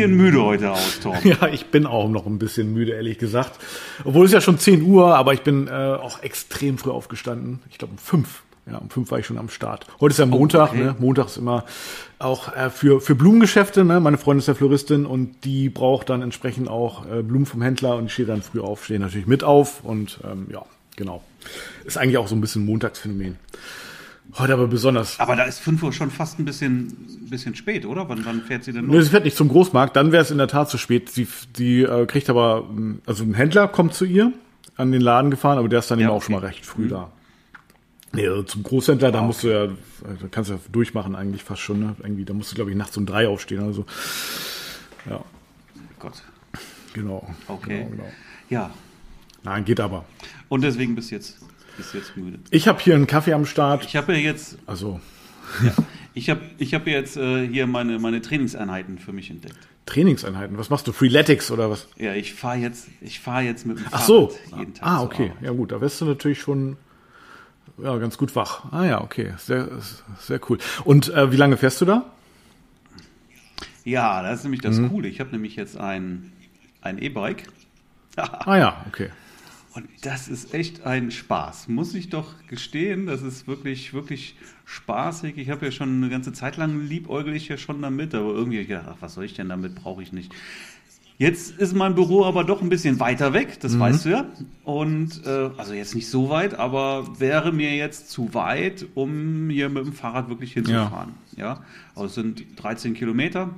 bisschen müde heute aus, Tom. Ja, ich bin auch noch ein bisschen müde, ehrlich gesagt. Obwohl es ja schon 10 Uhr, aber ich bin äh, auch extrem früh aufgestanden. Ich glaube um 5. Ja, um 5 war ich schon am Start. Heute ist ja Montag, okay. ne? Montag ist immer auch äh, für, für Blumengeschäfte, ne? Meine Freundin ist ja Floristin und die braucht dann entsprechend auch äh, Blumen vom Händler und ich stehe dann früh auf, stehe natürlich mit auf und ähm, ja, genau. Ist eigentlich auch so ein bisschen Montagsphänomen. Heute aber besonders. Aber da ist 5 Uhr schon fast ein bisschen, bisschen spät, oder? Wann, wann fährt sie denn Nee, los? sie fährt nicht zum Großmarkt, dann wäre es in der Tat zu spät. Sie, sie äh, kriegt aber, mh, also ein Händler kommt zu ihr, an den Laden gefahren, aber der ist dann Ja, eben auch okay. schon mal recht früh da. Nee, also zum Großhändler, da Ah, musst du ja, da kannst du ja durchmachen eigentlich fast schon, ne? Irgendwie, da musst du, glaube ich, nachts um drei aufstehen oder so. Ja, Gott. genau. Okay. Genau, genau. Ja. Nein, geht aber. Und deswegen bist du jetzt, bist du jetzt müde. Ich habe hier einen Kaffee am Start. Ich habe ja jetzt, Also ich habe, ich habe jetzt äh, hier meine, meine Trainingseinheiten für mich entdeckt. Trainingseinheiten. Was machst du? Freeletics oder was? Ja, ich fahre jetzt, ich fahre jetzt mit dem Ach so. Fahrrad jeden Tag. Ah, okay. Ja gut, da wärst du natürlich schon ja, ganz gut wach. Ah ja, okay. Sehr, sehr cool. Und äh, wie lange fährst du da? Ja, das ist nämlich das Mhm. Coole. Ich habe nämlich jetzt ein, ein E-Bike. Ah ja, okay. Und das ist echt ein Spaß, muss ich doch gestehen. Das ist wirklich, wirklich spaßig. Ich habe ja schon eine ganze Zeit lang liebäugel ich ja schon damit, aber irgendwie habe ich gedacht, ach, was soll ich denn damit, brauche ich nicht. Jetzt ist mein Büro aber doch ein bisschen weiter weg, das weißt du ja. Und äh, also jetzt nicht so weit, aber wäre mir jetzt zu weit, um hier mit dem Fahrrad wirklich hinzufahren. Ja, also es sind 13 Kilometer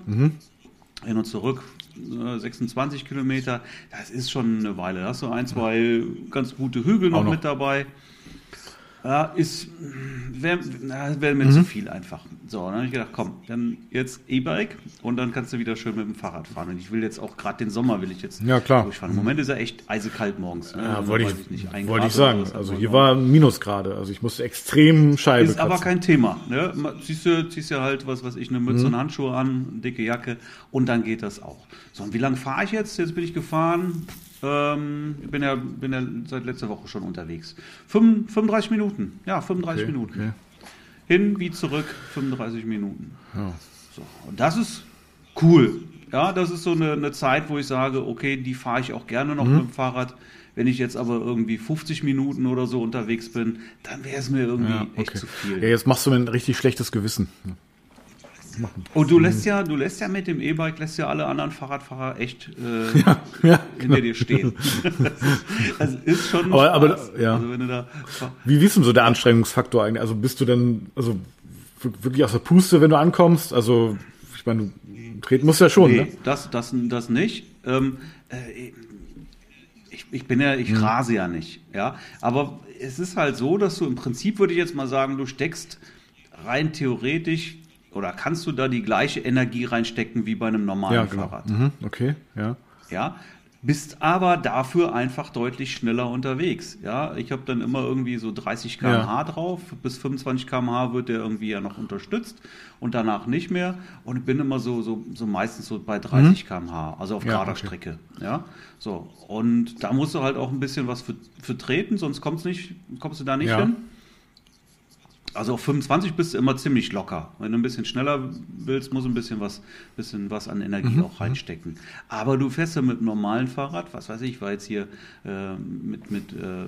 hin und zurück 26 Kilometer. Das ist schon eine Weile. Da hast du ein, zwei ganz gute Hügel noch, noch. mit dabei. Ja, ist wäre wär Mhm. mir zu viel einfach. So, dann habe ich gedacht, komm, dann jetzt E-Bike und dann kannst du wieder schön mit dem Fahrrad fahren. Und ich will jetzt auch gerade den Sommer will ich jetzt Ja, klar. durchfahren. Im Moment ist er echt eisekalt morgens. Ne? Ja, Also, wollte ich, nicht, wollte ich sagen. Also aber hier war Minusgrade. Also ich musste extrem Scheibe Ist aber kratzen. kein Thema. Ne? Ziehst du ziehst ja halt was, was ich, eine Mütze Mhm. und Handschuhe an, eine dicke Jacke und dann geht das auch. So, und wie lange fahre ich jetzt? Jetzt bin ich gefahren. Ähm, ich bin ja, bin ja seit letzter Woche schon unterwegs. Fünf- 35 Minuten. Ja, 35 Okay, Minuten. okay. Hin wie zurück, 35 Minuten. Ja. So, und das ist cool. Ja, das ist so eine, eine Zeit, wo ich sage, okay, die fahre ich auch gerne Mhm. noch mit dem Fahrrad. Wenn ich jetzt aber irgendwie 50 Minuten oder so unterwegs bin, dann wäre es mir irgendwie Ja, echt okay. zu viel. Ja, jetzt machst du mir ein richtig schlechtes Gewissen. Und du lässt ja, du lässt ja mit dem E-Bike lässt ja alle anderen Fahrradfahrer echt äh, Ja, ja, hinter dir stehen. das ist schon Aber- aber, ja. Also da Wie ist denn so der Anstrengungsfaktor eigentlich? Also bist du denn also wirklich aus der Puste, wenn du ankommst? Also ich meine, du treten musst ja schon, nee, ne? das, das, das nicht. Ähm, äh, ich, ich bin ja, ich Mhm. rase ja nicht, ja. Aber es ist halt so, dass du im Prinzip würde ich jetzt mal sagen, du steckst rein theoretisch oder kannst du da die gleiche Energie reinstecken wie bei einem normalen Ja, genau. Fahrrad. Mhm, okay, ja. ja, bist aber dafür einfach deutlich schneller unterwegs. Ja, ich habe dann immer irgendwie so 30 km/h drauf, bis 25 km/h wird der irgendwie ja noch unterstützt und danach nicht mehr und bin immer so so, so meistens so bei 30 km/h, also auf Mhm. Ja, gerader okay. Strecke. Ja, so und da musst du halt auch ein bisschen was für, für treten, sonst kommst nicht kommst du da nicht Ja. hin. Also auf 25 bist du immer ziemlich locker. Wenn du ein bisschen schneller willst, muss ein bisschen was, bisschen was an Energie Mhm, auch reinstecken. Aber du fährst ja mit einem normalen Fahrrad, was weiß ich, war jetzt hier äh, mit, mit, äh,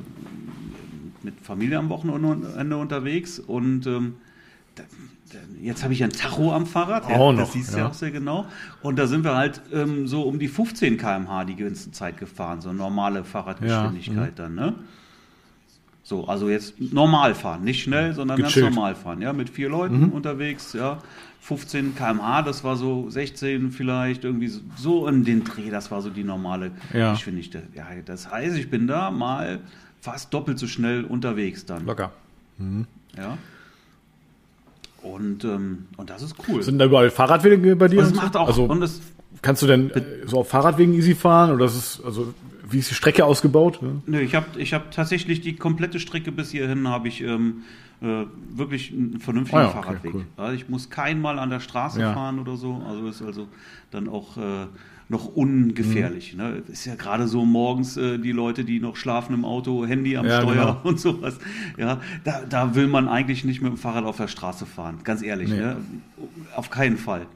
mit Familie am Wochenende unterwegs und ähm, da, da, jetzt habe ich ein Tacho am Fahrrad, Auch noch, das siehst du ja. ja auch sehr genau. Und da sind wir halt ähm, so um die 15 km/h die ganze Zeit gefahren, so normale Fahrradgeschwindigkeit mhm. dann, ne? So, also jetzt normal fahren, nicht schnell, sondern Gechillt. ganz normal fahren, ja, mit vier Leuten unterwegs, ja, 15 km/h, das war so 16 vielleicht, irgendwie so, in den Dreh, das war so die normale Ja. Geschwindigkeit. Ja, das heißt, ich bin da mal fast doppelt so schnell unterwegs dann, Locker. ja. Und, ähm, und das ist cool. Sind da überall Fahrradwege bei dir? Und so? macht auch, also und es, kannst du denn so auf Fahrradwegen easy fahren oder ist es also wie ist die Strecke ausgebaut? Nö, ich habe ich hab tatsächlich die komplette Strecke bis hierhin habe ich ähm, äh, wirklich einen vernünftigen Ah ja, okay, Fahrradweg. cool. Ja, ich muss keinmal an der Straße Ja. fahren oder so. Also ist also dann auch äh, noch ungefährlich. Mhm. Ne? Ist ja gerade so morgens äh, die Leute, die noch schlafen im Auto, Handy am Ja, Steuer genau. und sowas. Ja, da, da will man eigentlich nicht mit dem Fahrrad auf der Straße fahren, ganz ehrlich. Nee. Ne? Auf keinen Fall.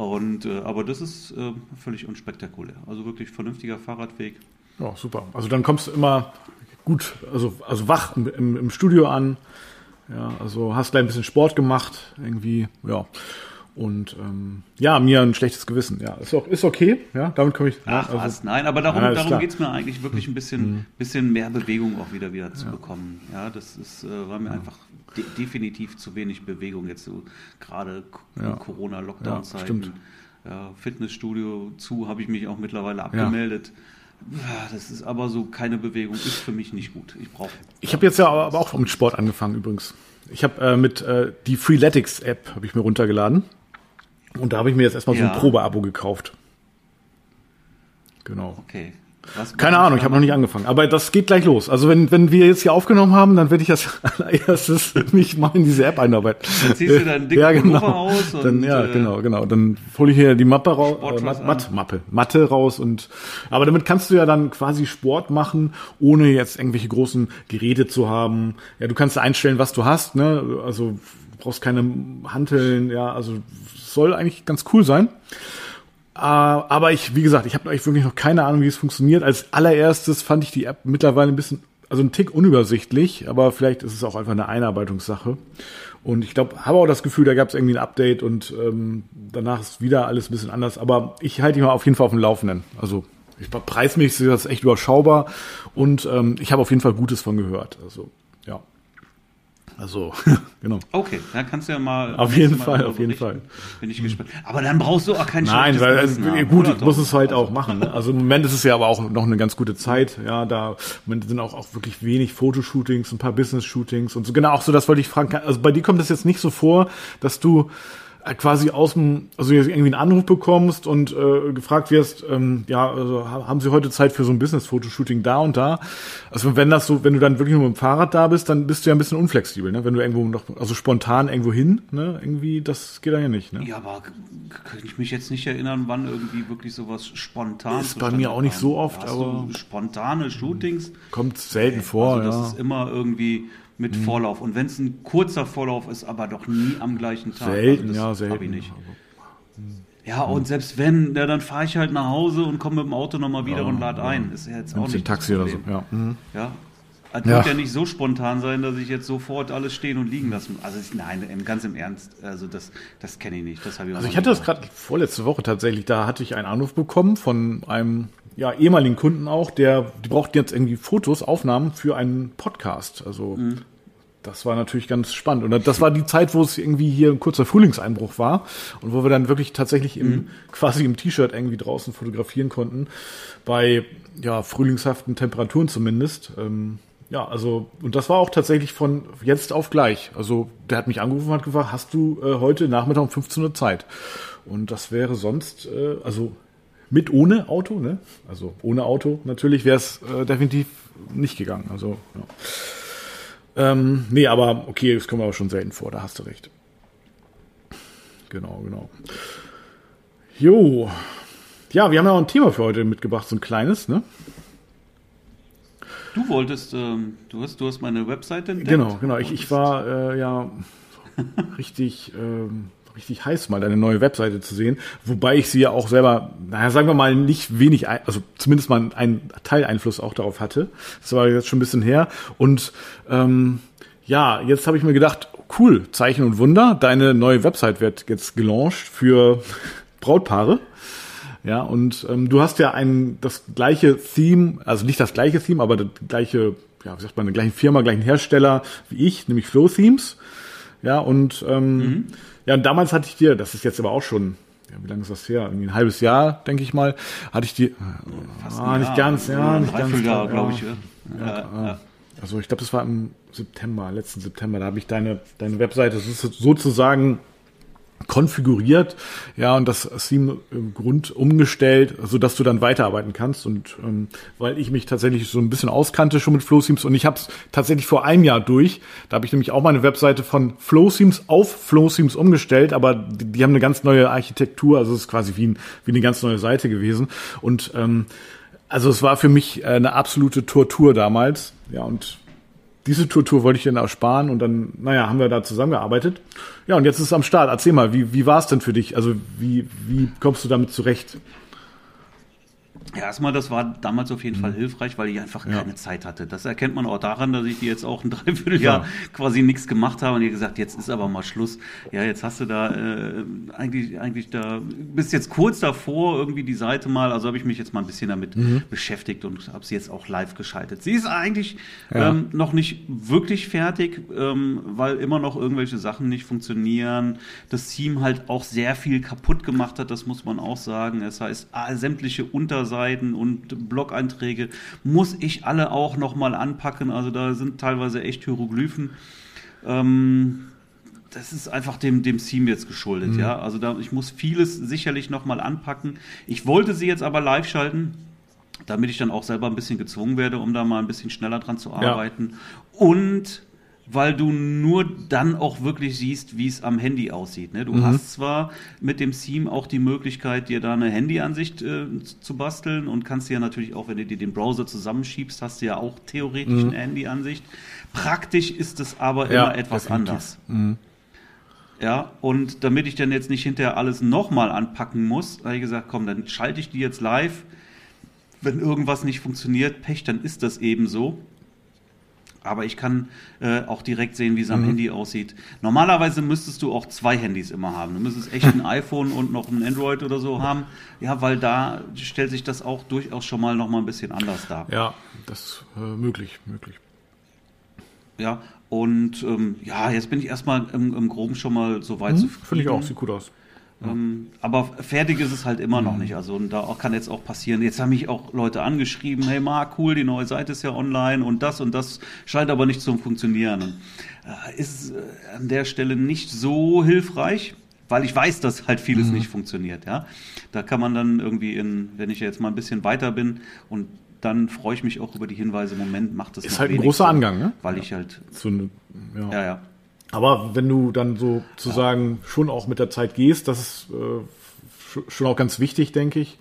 Und, äh, aber das ist äh, völlig unspektakulär. Also wirklich vernünftiger Fahrradweg. Ja, super. Also dann kommst du immer gut, also, also wach im, im, Studio an. Ja, also hast gleich ein bisschen Sport gemacht, irgendwie, ja. Und ähm, ja, mir ein schlechtes Gewissen. Ja, ist, auch, ist okay. Ja, damit komme ich. Ach, ja, also, was? Nein, aber darum, Ja, darum geht es mir eigentlich wirklich ein bisschen, Mhm. bisschen mehr Bewegung auch wieder wieder zu bekommen. Ja, das ist, äh, war mir einfach de definitiv zu wenig Bewegung jetzt so gerade Ja. Corona-Lockdown-Zeiten. Ja, Fitnessstudio zu habe ich mich auch mittlerweile abgemeldet. Ja, Das ist aber so keine Bewegung, ist für mich nicht gut. Ich brauche. Ich habe jetzt ja aber auch mit Sport angefangen übrigens. Ich habe äh, mit äh, die Freeletics App habe ich mir runtergeladen und da habe ich mir jetzt erstmal so Ja. ein Probeabo gekauft. Genau. Okay. Was Keine Ahnung, ich habe noch nicht angefangen, aber das geht gleich los. Also wenn, wenn wir jetzt hier aufgenommen haben, dann werde ich als allererstes mich mal in diese App einarbeiten. Dann ziehst du deinen dicken ja, genau. Pullover aus und, dann, ja, äh, genau, genau. Dann hole ich hier die Mappe raus, äh, Mat. Mat, Mappe, Matte raus und aber damit kannst du ja dann quasi Sport machen, ohne jetzt irgendwelche großen Geräte zu haben. Ja, du kannst einstellen, was du hast, ne? Also brauchst keine Hanteln, ja, also soll eigentlich ganz cool sein. Äh, aber ich, wie gesagt, ich habe eigentlich wirklich noch keine Ahnung, wie es funktioniert. Als allererstes fand ich die App mittlerweile ein bisschen, also ein Tick unübersichtlich, aber vielleicht ist es auch einfach eine Einarbeitungssache. Und ich glaube, habe auch das Gefühl, da gab es irgendwie ein Update und ähm, danach ist wieder alles ein bisschen anders. Aber ich halte dich mal auf jeden Fall auf dem Laufenden. Also ich, preismäßig ist das echt überschaubar und ähm, ich habe auf jeden Fall Gutes von gehört. Also. Also, genau. Okay, dann kannst du ja mal. Auf jeden Mal Fall, auf jeden. Fall. Bin ich gespannt. Aber dann brauchst du auch kein Nein, weil also, haben, gut, ich muss es halt Also, auch machen. Ne? Also im Moment ist es ja aber auch noch eine ganz gute Zeit. Ja, da sind auch, auch wirklich wenig Fotoshootings, ein paar Business-Shootings und so. Genau, auch so, das wollte ich fragen. Also bei dir kommt das jetzt nicht so vor, dass du quasi aus dem, also jetzt irgendwie einen Anruf bekommst und äh, gefragt wirst, ähm, ja, also ha- haben Sie heute Zeit für so ein Business-Fotoshooting da und da? Also wenn das so, wenn du dann wirklich nur mit dem Fahrrad da bist, dann bist du ja ein bisschen unflexibel, ne? Wenn du irgendwo noch, also spontan irgendwo hin, ne? Irgendwie, das geht dann ja nicht, ne? Ja, aber k- könnte ich mich jetzt nicht erinnern, wann irgendwie wirklich sowas spontan Ist bei mir auch nicht so oft, aber- spontane Shootings. Kommt selten vor, also das ja. Ist immer irgendwie mit Vorlauf. Und wenn es ein kurzer Vorlauf ist, aber doch nie am gleichen Tag. Selten, also das ja, hab selten. Ich nicht. Ja, und selbst wenn, ja, dann fahre ich halt nach Hause und komme mit dem Auto nochmal wieder und lade ein. Ist ja jetzt auch Nimmst nicht ein Taxi das oder so, ja. Mhm. Ja. Es Ja. wird ja nicht so spontan sein, dass ich jetzt sofort alles stehen und liegen lassen. Also ich, nein, ganz im Ernst. Also das, das kenne ich nicht. Das habe ich Also ich hatte das gerade vorletzte Woche tatsächlich, da hatte ich einen Anruf bekommen von einem ja, ehemaligen Kunden auch, der, die brauchten jetzt irgendwie Fotos, Aufnahmen für einen Podcast. Also das war natürlich ganz spannend. Und das war die Zeit, wo es irgendwie hier ein kurzer Frühlingseinbruch war und wo wir dann wirklich tatsächlich im, quasi im T-Shirt irgendwie draußen fotografieren konnten. Bei ja, frühlingshaften Temperaturen zumindest. Ähm, ja, also, und das war auch tatsächlich von jetzt auf gleich. Also, der hat mich angerufen und hat gefragt, hast du äh, heute Nachmittag um 15 Uhr Zeit? Und das wäre sonst, äh, also mit ohne Auto, ne? Also ohne Auto natürlich wäre es äh, definitiv nicht gegangen. Also, ja. Ähm, nee, aber okay, das kommt aber schon selten vor, da hast du recht. Genau, genau. Jo. Ja, wir haben ja auch ein Thema für heute mitgebracht, so ein kleines, ne? Du wolltest, ähm, du hast, du hast meine Webseite entdeckt. Genau, genau. Ich, ich war äh, ja richtig, ähm, richtig heiß, mal deine neue Webseite zu sehen. Wobei ich sie ja auch selber, naja, sagen wir mal, nicht wenig, also zumindest mal einen Teileinfluss auch darauf hatte. Das war jetzt schon ein bisschen her. Und ähm, ja, jetzt habe ich mir gedacht, cool, Zeichen und Wunder, deine neue Website wird jetzt gelauncht für Brautpaare. Ja, und ähm, du hast ja ein das gleiche Theme, also nicht das gleiche Theme, aber das gleiche, ja, wie sagt man, eine gleiche Firma, gleichen Hersteller wie ich, nämlich Flow Themes. Ja, und ähm, ja, und damals hatte ich dir, das ist jetzt aber auch schon, ja, wie lange ist das her? Irgendwie ein halbes Jahr, denke ich mal, hatte ich dir, Fast ah, nicht Jahr, ganz, ja, nicht ganz, Dreivierteljahr, ja. glaube ich. Ja. Ja, ja. also ich glaube, das war im September, letzten September, da habe ich deine, deine Webseite so- sozusagen konfiguriert, ja, und das Theme im Grund umgestellt, so dass du dann weiterarbeiten kannst. Und ähm, weil ich mich tatsächlich so ein bisschen auskannte schon mit Flow Themes und ich habe es tatsächlich vor einem Jahr durch. Da habe ich nämlich auch meine Webseite von Flow Themes auf Flow Themes umgestellt, aber die, die haben eine ganz neue Architektur, also es ist quasi wie, ein, wie eine ganz neue Seite gewesen. Und ähm, also es war für mich äh, eine absolute Tortur damals, ja, und diese Tour wollte ich dir ersparen und dann, naja, haben wir da zusammengearbeitet. Ja, und jetzt ist es am Start. Erzähl mal, wie, wie war es denn für dich? Also wie, wie kommst du damit zurecht? Ja, erstmal, das war damals auf jeden Mhm. Fall hilfreich, weil ich einfach keine Zeit hatte. Das erkennt man auch daran, dass ich jetzt auch ein Dreivierteljahr Ja. quasi nichts gemacht habe und ihr gesagt, jetzt ist aber mal Schluss. Ja, jetzt hast du da äh, eigentlich, eigentlich da, bist jetzt kurz davor, irgendwie die Seite mal, also habe ich mich jetzt mal ein bisschen damit Mhm. beschäftigt und habe sie jetzt auch live geschaltet. Sie ist eigentlich Ja. ähm, noch nicht wirklich fertig, ähm, weil immer noch irgendwelche Sachen nicht funktionieren. Das Team halt auch sehr viel kaputt gemacht hat, das muss man auch sagen. Das heißt, ah, sämtliche Unterseiten und Blog-Einträge muss ich alle auch nochmal anpacken. Also da sind teilweise echt Hieroglyphen. Ähm, das ist einfach dem, dem Theme jetzt geschuldet, ja. Also da, ich muss vieles sicherlich nochmal anpacken. Ich wollte sie jetzt aber live schalten, damit ich dann auch selber ein bisschen gezwungen werde, um da mal ein bisschen schneller dran zu arbeiten. Und weil du nur dann auch wirklich siehst, wie es am Handy aussieht. Ne? Du hast zwar mit dem Theme auch die Möglichkeit, dir da eine Handyansicht äh, zu basteln und kannst dir ja natürlich auch, wenn du dir den Browser zusammenschiebst, hast du ja auch theoretisch eine Handyansicht. Praktisch ist es aber Ja, immer etwas definitiv. anders. Ja, und damit ich dann jetzt nicht hinterher alles nochmal anpacken muss, habe ich gesagt, komm, dann schalte ich die jetzt live. Wenn irgendwas nicht funktioniert, Pech, dann ist das eben so. Aber ich kann äh, auch direkt sehen, wie es am Handy aussieht. Normalerweise müsstest du auch zwei Handys immer haben. Du müsstest echt ein iPhone und noch ein Android oder so haben. Ja, weil da stellt sich das auch durchaus schon mal noch mal ein bisschen anders dar. Ja, das ist äh, möglich, möglich. Ja, und ähm, ja, jetzt bin ich erstmal im, im Groben schon mal so weit zufrieden. Hm, Finde ich auch, sieht gut aus. Ähm, aber fertig ist es halt immer noch nicht. Also und da auch, kann jetzt auch passieren. Jetzt haben mich auch Leute angeschrieben, hey Marc, cool, die neue Seite ist ja online und das und das scheint aber nicht zu funktionieren. Und, äh, ist äh, an der Stelle nicht so hilfreich, weil ich weiß, dass halt vieles nicht funktioniert. Ja, da kann man dann irgendwie in, wenn ich jetzt mal ein bisschen weiter bin und dann freue ich mich auch über die Hinweise. Moment, macht das Ist halt ein großer Angang, ne? Weil ich halt, So eine, ja. ja, ja. Aber wenn du dann sozusagen schon auch mit der Zeit gehst, das ist äh, sch- schon auch ganz wichtig, denke ich,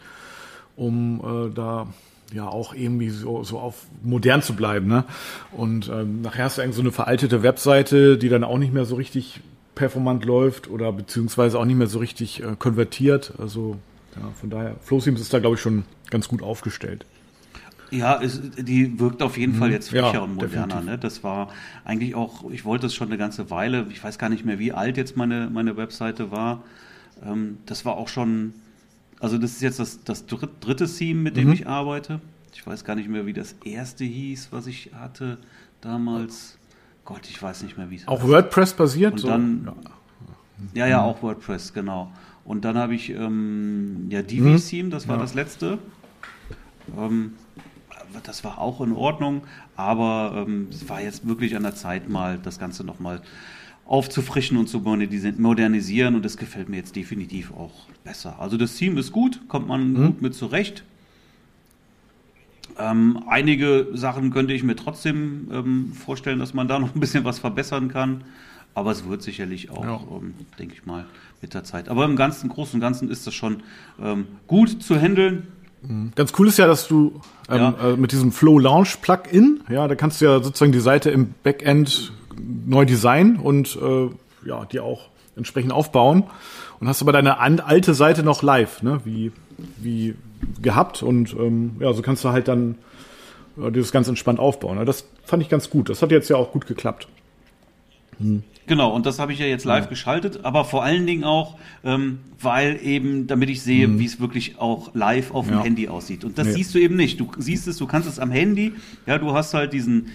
um äh, da ja auch irgendwie so, so auf modern zu bleiben. Ne? Und ähm, nachher hast du irgendwie so eine veraltete Webseite, die dann auch nicht mehr so richtig performant läuft oder beziehungsweise auch nicht mehr so richtig äh, konvertiert. Also ja, von daher, FlowSeams ist da, glaube ich, schon ganz gut aufgestellt. Ja, es, die wirkt auf jeden Fall jetzt Mhm. Ja, frischer und moderner. Ne? Das war eigentlich auch, ich wollte es schon eine ganze Weile, ich weiß gar nicht mehr, wie alt jetzt meine, meine Webseite war. Ähm, das war auch schon, also das ist jetzt das, das dritt- dritte Theme, mit dem Mhm. ich arbeite. Ich weiß gar nicht mehr, wie das erste hieß, was ich hatte damals. Gott, ich weiß nicht mehr, wie es Auch heißt. WordPress basiert? Und so? dann- ja. Ja, Mhm. ja, auch WordPress, genau. Und dann habe ich ähm, ja Divi-Theme, das war Mhm. Ja. das letzte. Ähm, das war auch in Ordnung, aber ähm, es war jetzt wirklich an der Zeit, mal das Ganze nochmal aufzufrischen und zu modernisi- modernisieren und das gefällt mir jetzt definitiv auch besser. Also das Theme ist gut, kommt man Mhm. gut mit zurecht. Ähm, einige Sachen könnte ich mir trotzdem ähm, vorstellen, dass man da noch ein bisschen was verbessern kann. Aber es wird sicherlich auch, Ja. ähm, denke ich mal, mit der Zeit. Aber im Ganzen, Großen und Ganzen ist das schon ähm, gut zu handeln. Ganz cool ist ja, dass du ähm, Ja. äh, mit diesem Flow Launch Plugin, ja, da kannst du ja sozusagen die Seite im Backend neu designen und äh, ja, die auch entsprechend aufbauen und hast aber deine alte Seite noch live, ne, wie wie gehabt und ähm, ja, so kannst du halt dann äh, dieses ganz entspannt aufbauen. Das fand ich ganz gut. Das hat jetzt ja auch gut geklappt. Genau, und das habe ich ja jetzt live geschaltet, aber vor allen Dingen auch, ähm, weil eben, damit ich sehe, wie es wirklich auch live auf dem Mhm. Ja. Handy aussieht. Und das Nee. siehst du eben nicht. Du siehst es, du kannst es am Handy, ja, du hast halt diesen,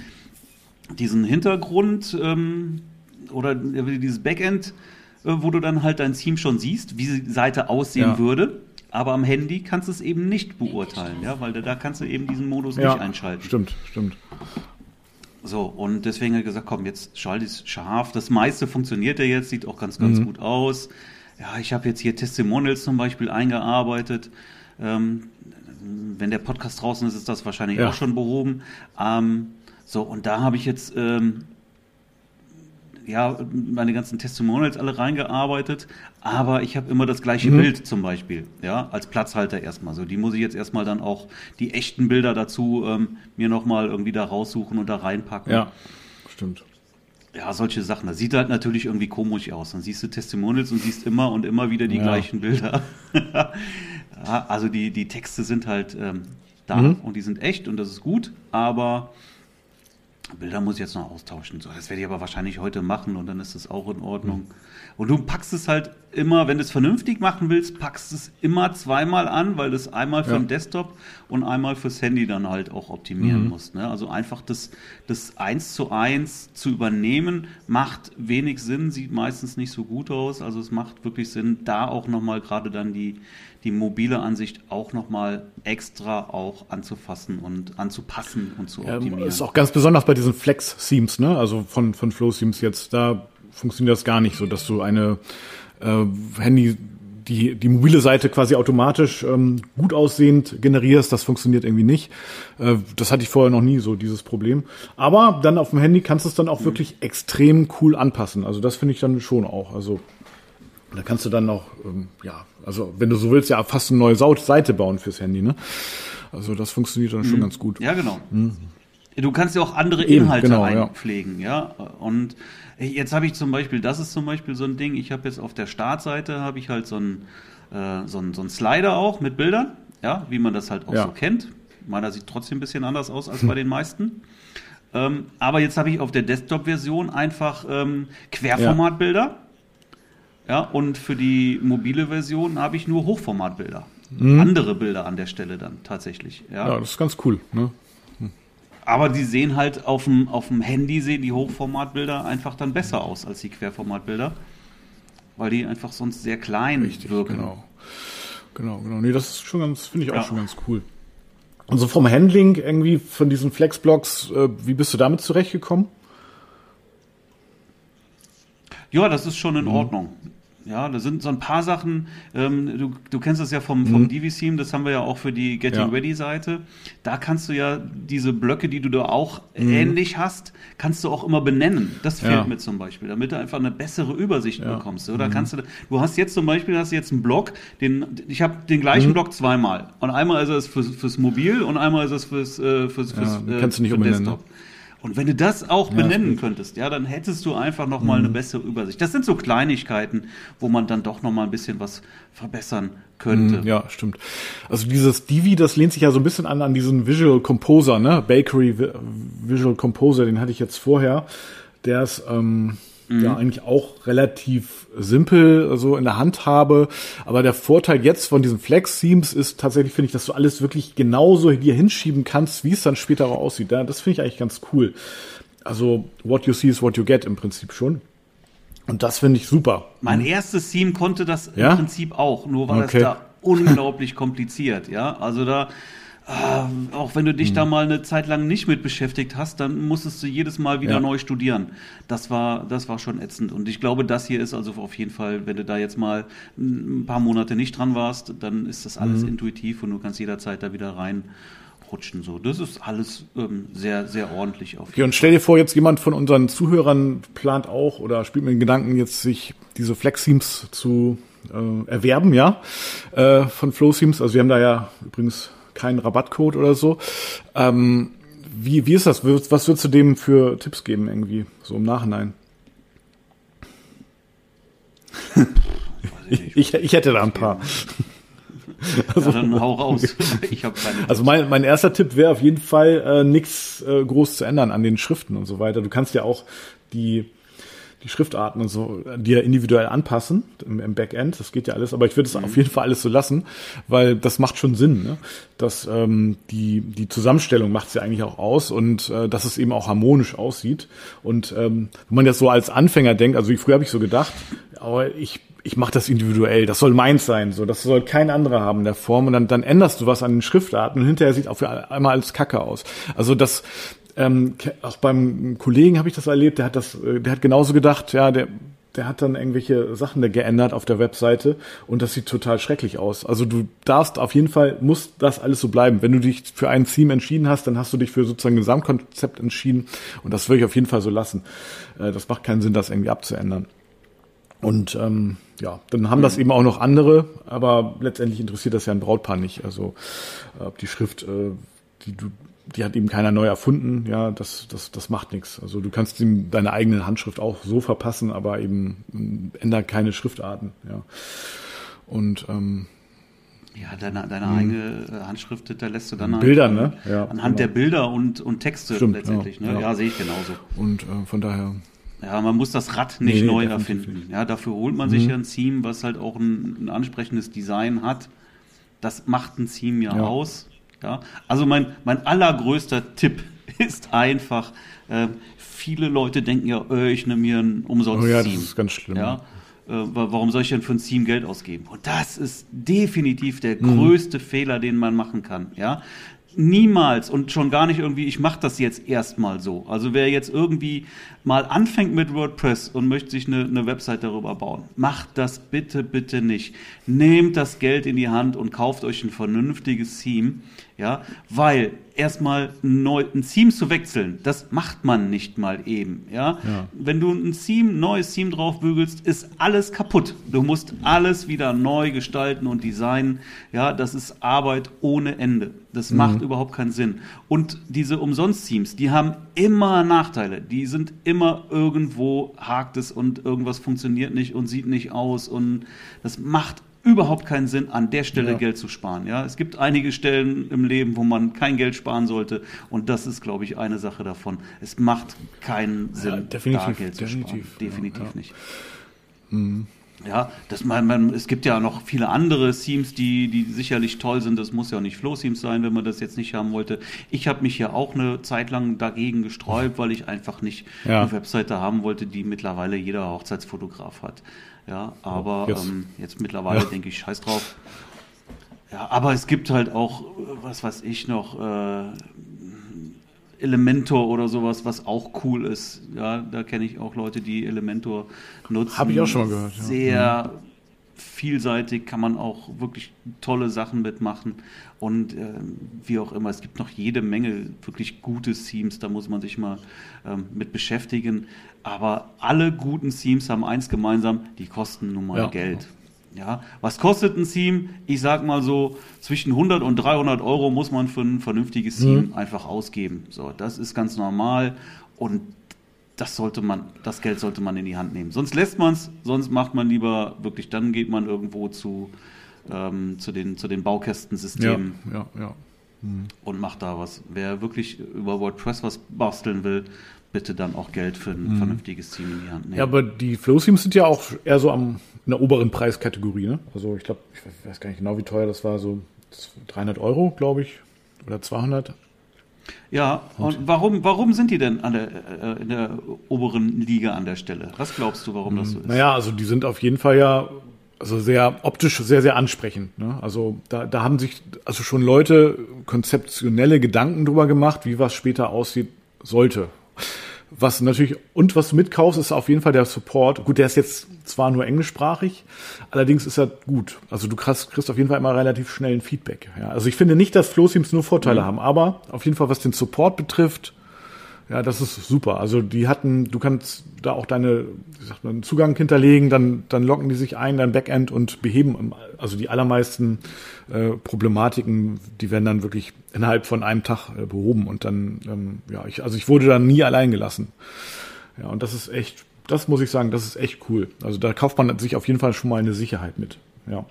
diesen Hintergrund ähm, oder dieses Backend, äh, wo du dann halt dein Theme schon siehst, wie die Seite aussehen Ja. würde. Aber am Handy kannst du es eben nicht beurteilen, ja, weil da, da kannst du eben diesen Modus Ja, nicht einschalten. stimmt, stimmt. So, und deswegen habe ich gesagt, komm, jetzt schalte ich es scharf. Das meiste funktioniert ja jetzt, sieht auch ganz, ganz gut aus. Ja, ich habe jetzt hier Testimonials zum Beispiel eingearbeitet. Ähm, wenn der Podcast draußen ist, ist das wahrscheinlich Ja. auch schon behoben. Ähm, so, und da habe ich jetzt ähm, ja meine ganzen Testimonials alle reingearbeitet, aber ich habe immer das gleiche Bild zum Beispiel, ja, als Platzhalter erstmal. So, die muss ich jetzt erstmal dann auch die echten Bilder dazu ähm, mir nochmal irgendwie da raussuchen und da reinpacken. Ja, stimmt. Ja, solche Sachen. Das sieht halt natürlich irgendwie komisch aus. Dann siehst du Testimonials und siehst immer und immer wieder die Ja. gleichen Bilder. also die, die Texte sind halt ähm, da Mhm. und die sind echt und das ist gut, aber Bilder muss ich jetzt noch austauschen. So, das werde ich aber wahrscheinlich heute machen und dann ist es auch in Ordnung. Und du packst es halt immer, wenn du es vernünftig machen willst, packst es immer zweimal an, weil du es einmal für Ja. den Desktop und einmal fürs Handy dann halt auch optimieren musst. Ne? Also einfach das, das eins zu eins zu übernehmen, macht wenig Sinn, sieht meistens nicht so gut aus. Also es macht wirklich Sinn, da auch nochmal gerade dann die, die mobile Ansicht auch nochmal extra auch anzufassen und anzupassen und zu optimieren. ist auch ganz besonders bei diesen Flex-Themes, ne? Also von, von Flow-Themes jetzt, da funktioniert das gar nicht so, dass du eine Handy, die, die mobile Seite quasi automatisch ähm, gut aussehend generierst. Das funktioniert irgendwie nicht. Äh, das hatte ich vorher noch nie so, dieses Problem. Aber dann auf dem Handy kannst du es dann auch wirklich extrem cool anpassen. Also das finde ich dann schon auch. Also da kannst du dann auch, ähm, ja, also wenn du so willst, ja fast eine neue Seite bauen fürs Handy, ne? Also das funktioniert dann schon ganz gut. Ja, genau. Du kannst ja auch andere Mhm. Eben, Inhalte genau, ja. einpflegen, ja. Und jetzt habe ich zum Beispiel, das ist zum Beispiel so ein Ding, ich habe jetzt auf der Startseite habe ich halt so einen äh, so einen- so einen Slider auch mit Bildern, ja, wie man das halt auch Ja. so kennt. Meiner sieht trotzdem ein bisschen anders aus als bei den meisten. Ähm, aber jetzt habe ich auf der Desktop-Version einfach ähm, Querformatbilder. Ja, und für die mobile Version habe ich nur Hochformatbilder. Andere Bilder an der Stelle dann tatsächlich. Mhm. Ja, das ist ganz cool, ne? Aber die sehen halt auf dem, auf dem Handy sehen die Hochformatbilder einfach dann besser aus als die Querformatbilder. Weil die einfach sonst sehr klein wirken. Genau. Genau, genau. Nee, das ist schon ganz, finde ich auch Ja. schon ganz cool. Und so vom Handling irgendwie von diesen Flexblocks, äh, wie bist du damit zurechtgekommen? Ja, das ist schon in Mhm. Ordnung. Ja, da sind so ein paar Sachen, ähm, du, du kennst das ja vom, Mhm. vom DV-Theme, das haben wir ja auch für die Getting Ja. Ready-Seite. Da kannst du ja diese Blöcke, die du da auch Mhm. ähnlich hast, kannst du auch immer benennen. Das fehlt Ja. mir zum Beispiel, damit du einfach eine bessere Übersicht Ja. Mhm. bekommst. Oder kannst du, du hast jetzt zum Beispiel, hast jetzt einen Block, den, ich habe den gleichen Mhm. Block zweimal. Und einmal ist es fürs, fürs Mobil und einmal ist es fürs, äh, fürs, fürs Ja, kannst du nicht für umbenennen, ne? Und wenn du das auch Ja, benennen könntest, ja, dann hättest du einfach noch mal eine bessere Übersicht. Das sind so Kleinigkeiten, wo man dann doch noch mal ein bisschen was verbessern könnte. Mhm, Ja, stimmt. Also dieses Divi, das lehnt sich ja so ein bisschen an an diesen Visual Composer, ne? Bakery Vi- Visual Composer, den hatte ich jetzt vorher. Der ist ähm, ja eigentlich auch relativ simpel so in der Handhabe. Aber der Vorteil jetzt von diesen Flex-Themes ist tatsächlich, finde ich, dass du alles wirklich genauso hier hinschieben kannst, wie es dann später auch aussieht. Ja, Das finde ich eigentlich ganz cool. Also what you see is what you get im Prinzip schon. Und das finde ich super. Mein erstes Theme konnte das Ja? im Prinzip auch, nur war Okay. das da unglaublich kompliziert, ja. Also da, ähm, auch wenn du dich da mal eine Zeit lang nicht mit beschäftigt hast, dann musstest du jedes Mal wieder Ja. neu studieren. Das war, das war schon ätzend. Und ich glaube, das hier ist also auf jeden Fall, wenn du da jetzt mal ein paar Monate nicht dran warst, dann ist das alles intuitiv und du kannst jederzeit da wieder reinrutschen. So, das ist alles ähm, sehr, sehr ordentlich auf Okay, und stell dir vor, jetzt jemand von unseren Zuhörern plant auch oder spielt mit den Gedanken, jetzt sich diese Flex-Themes zu äh, erwerben, ja, äh, von Flow-Themes. Also wir haben da ja übrigens keinen Rabattcode oder so. Ähm, wie, wie ist das? Was würdest du dem für Tipps geben irgendwie, so im Nachhinein? Ich, ich hätte da ein paar. Ja, dann hau raus. ich habe keine. Also mein, mein erster Tipp wäre auf jeden Fall, äh, nichts äh, groß zu ändern an den Schriften und so weiter. Du kannst ja auch die, die Schriftarten und so dir individuell anpassen im, im Backend. Das geht ja alles, aber ich würde es auf jeden Fall alles so lassen, weil das macht schon Sinn. Ne? Dass ähm, die, die Zusammenstellung macht es ja eigentlich auch aus und äh, dass es eben auch harmonisch aussieht. Und ähm, wenn man jetzt so als Anfänger denkt, also früher habe ich so gedacht, aber ich ich mache das individuell, das soll meins sein, so das soll kein anderer haben in der Form und dann, dann änderst du was an den Schriftarten und hinterher sieht auch einmal alles Kacke aus. Also das ähm, auch beim Kollegen habe ich das erlebt, der hat das, äh, der hat genauso gedacht, ja, der der hat dann irgendwelche Sachen da geändert auf der Webseite und das sieht total schrecklich aus. Also du darfst auf jeden Fall, muss das alles so bleiben. Wenn du dich für ein Theme entschieden hast, dann hast du dich für sozusagen ein Gesamtkonzept entschieden und das würde ich auf jeden Fall so lassen. Äh, Das macht keinen Sinn, das irgendwie abzuändern. Und ähm, ja, dann haben das eben auch noch andere, aber letztendlich interessiert das ja ein Brautpaar nicht. Also äh, ob die Schrift, äh, die du die hat eben keiner neu erfunden, ja, das, das, das macht nichts. Also du kannst ihm deine eigene Handschrift auch so verpassen, aber eben äh, ändert keine Schriftarten, ja. Und ähm, ja, deine, deine mhm. eigene äh, Handschrift, da lässt du dann Bilder, halt, ne? Ja, anhand genau. der Bilder und, und Texte Stimmt, letztendlich. Ja, ne? ja. ja sehe ich genauso. Und äh, von daher. Ja, man muss das Rad nicht nee, neu erfinden. Ja, dafür holt man mhm. sich ja ein Theme, was halt auch ein, ein, ansprechendes Design hat. Das macht ein Theme ja, ja. aus. Ja, also mein, mein allergrößter Tipp ist einfach, äh, viele Leute denken ja, äh, ich nehme mir ein umsonst oh ja, Das ist ganz schlimm. Ja, äh, warum soll ich denn für ein Team Geld ausgeben? Und das ist definitiv der mhm. größte Fehler, den man machen kann. Ja, niemals und schon gar nicht irgendwie, ich mache das jetzt erstmal so. Also wer jetzt irgendwie mal anfängt mit WordPress und möchte sich eine, eine Website darüber bauen, macht das bitte, bitte nicht. Nehmt das Geld in die Hand und kauft euch ein vernünftiges Theme, ja, weil erstmal neu, ein Theme zu wechseln, das macht man nicht mal eben, ja. ja. Wenn du ein Theme, neues Theme draufbügelst, ist alles kaputt. Du musst alles wieder neu gestalten und designen, ja, das ist Arbeit ohne Ende. Das mhm. macht überhaupt keinen Sinn. Und diese Umsonst-Teams, die haben immer Nachteile. Die sind immer irgendwo hakt es und irgendwas funktioniert nicht und sieht nicht aus und das macht überhaupt keinen Sinn, an der Stelle ja. Geld zu sparen. Ja, es gibt einige Stellen im Leben, wo man kein Geld sparen sollte, und das ist, glaube ich, eine Sache davon. Es macht keinen Sinn, ja, da Geld zu sparen. Definitiv ja, nicht. Mhm. Ja, das man, man, es gibt ja noch viele andere Themes, die, die sicherlich toll sind. Das muss ja auch nicht Flow-Themes sein, wenn man das jetzt nicht haben wollte. Ich habe mich ja auch eine Zeit lang dagegen gesträubt, weil ich einfach nicht ja. eine Webseite haben wollte, die mittlerweile jeder Hochzeitsfotograf hat. Ja, aber jetzt, ähm, jetzt mittlerweile ja. denke ich, scheiß drauf. Ja, aber es gibt halt auch, was weiß ich noch, äh, Elementor oder sowas, was auch cool ist. Ja, da kenne ich auch Leute, die Elementor nutzen. Habe ich auch schon mal gehört. Ja. Sehr mhm. vielseitig, kann man auch wirklich tolle Sachen mitmachen. Und äh, wie auch immer, es gibt noch jede Menge wirklich gute Themes, da muss man sich mal ähm, mit beschäftigen. Aber alle guten Themes haben eins gemeinsam, die kosten nun mal ja. Geld. Ja, was kostet ein Theme? Ich sag mal so, zwischen 100 und 300 Euro muss man für ein vernünftiges Theme mhm. einfach ausgeben. So, das ist ganz normal und das sollte man, das Geld sollte man in die Hand nehmen. Sonst lässt man es, sonst macht man lieber wirklich, dann geht man irgendwo zu, ähm, zu den, zu den Baukästensystemen. Ja, ja, ja. Mhm. Und macht da was. Wer wirklich über WordPress was basteln will, bitte dann auch Geld für ein mhm. vernünftiges Team in die Hand nehmen. Ja, aber die Flow-Themes sind ja auch eher so am, in der oberen Preiskategorie. Ne? Also ich glaube, ich weiß gar nicht genau, wie teuer das war, so 300 Euro, glaube ich, oder 200. Ja, und warum, warum sind die denn an der, äh, in der oberen Liga an der Stelle? Was glaubst du, warum das so ist? Naja, also die sind auf jeden Fall ja also sehr optisch sehr, sehr ansprechend. Ne? Also da, da haben sich also schon Leute konzeptionelle Gedanken drüber gemacht, wie was später aussieht sollte. Was natürlich, und was du mitkaufst, ist auf jeden Fall der Support. Gut, der ist jetzt zwar nur englischsprachig, allerdings ist er gut. Also du kriegst, kriegst auf jeden Fall immer relativ schnell ein Feedback. Ja, also ich finde nicht, dass Flow-Teams nur Vorteile mhm. haben, aber auf jeden Fall, was den Support betrifft, ja, das ist super. Also die hatten, du kannst da auch deine, wie sagt man, Zugang hinterlegen, dann, dann locken die sich ein, dein Backend und beheben, also die allermeisten äh, Problematiken, die werden dann wirklich innerhalb von einem Tag äh, behoben und dann, ähm, ja, ich, also ich wurde da nie allein gelassen. Ja, und das ist echt, das muss ich sagen, das ist echt cool. Also da kauft man sich auf jeden Fall schon mal eine Sicherheit mit. Ja.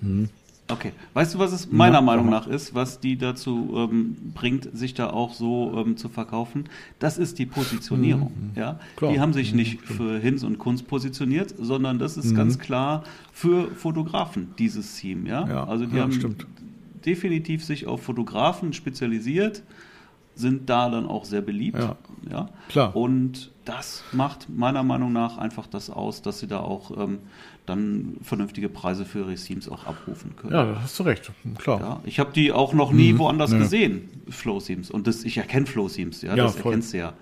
Mhm. Okay. Weißt du, was es meiner ja, Meinung nach ist, was die dazu ähm, bringt, sich da auch so ähm, zu verkaufen? Das ist die Positionierung. Mhm. Ja? Die haben sich mhm, nicht für Hinz und Kunst positioniert, sondern das ist mhm. ganz klar für Fotografen, dieses Team. Ja? ja also die ja, haben stimmt. definitiv sich auf Fotografen spezialisiert, sind da dann auch sehr beliebt. Ja, ja? klar. Und das macht meiner Meinung nach einfach das aus, dass sie da auch ähm, dann vernünftige Preise für ihre Themes auch abrufen können. Ja, da hast du recht, klar. Ja, ich habe die auch noch nie mhm. woanders ja. gesehen, Flow Themes. Und das, ich erkenne Flow Themes, ja, ja das voll. erkennst du ja.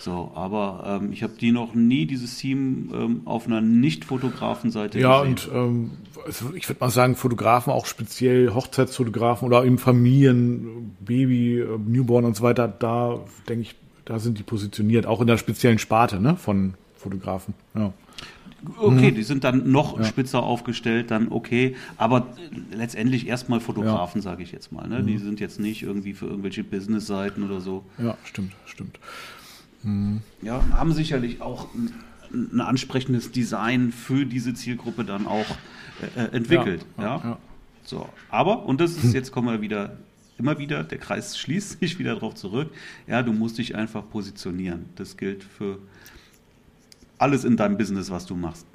So, aber ähm, ich habe die noch nie, dieses Team, ähm, auf einer Nicht-Fotografen-Seite ja, gesehen. Ja, und ähm, also ich würde mal sagen, Fotografen, auch speziell Hochzeitsfotografen oder eben Familien, Baby, äh, Newborn und so weiter, da denke ich, da sind die positioniert, auch in der speziellen Sparte ne, von Fotografen. Ja. Okay, mhm. die sind dann noch ja. spitzer aufgestellt, dann okay. Aber letztendlich erstmal Fotografen, ja. sage ich jetzt mal. Ne? Mhm. Die sind jetzt nicht irgendwie für irgendwelche Business-Seiten oder so. Ja, stimmt, stimmt. Mhm. Ja, haben sicherlich auch ein, ein, ansprechendes Design für diese Zielgruppe dann auch äh, äh entwickelt. Ja, ja, So, aber, und das ist, jetzt kommen wir wieder immer wieder, der Kreis schließt sich wieder darauf zurück. Ja, du musst dich einfach positionieren. Das gilt für alles in deinem Business, was du machst.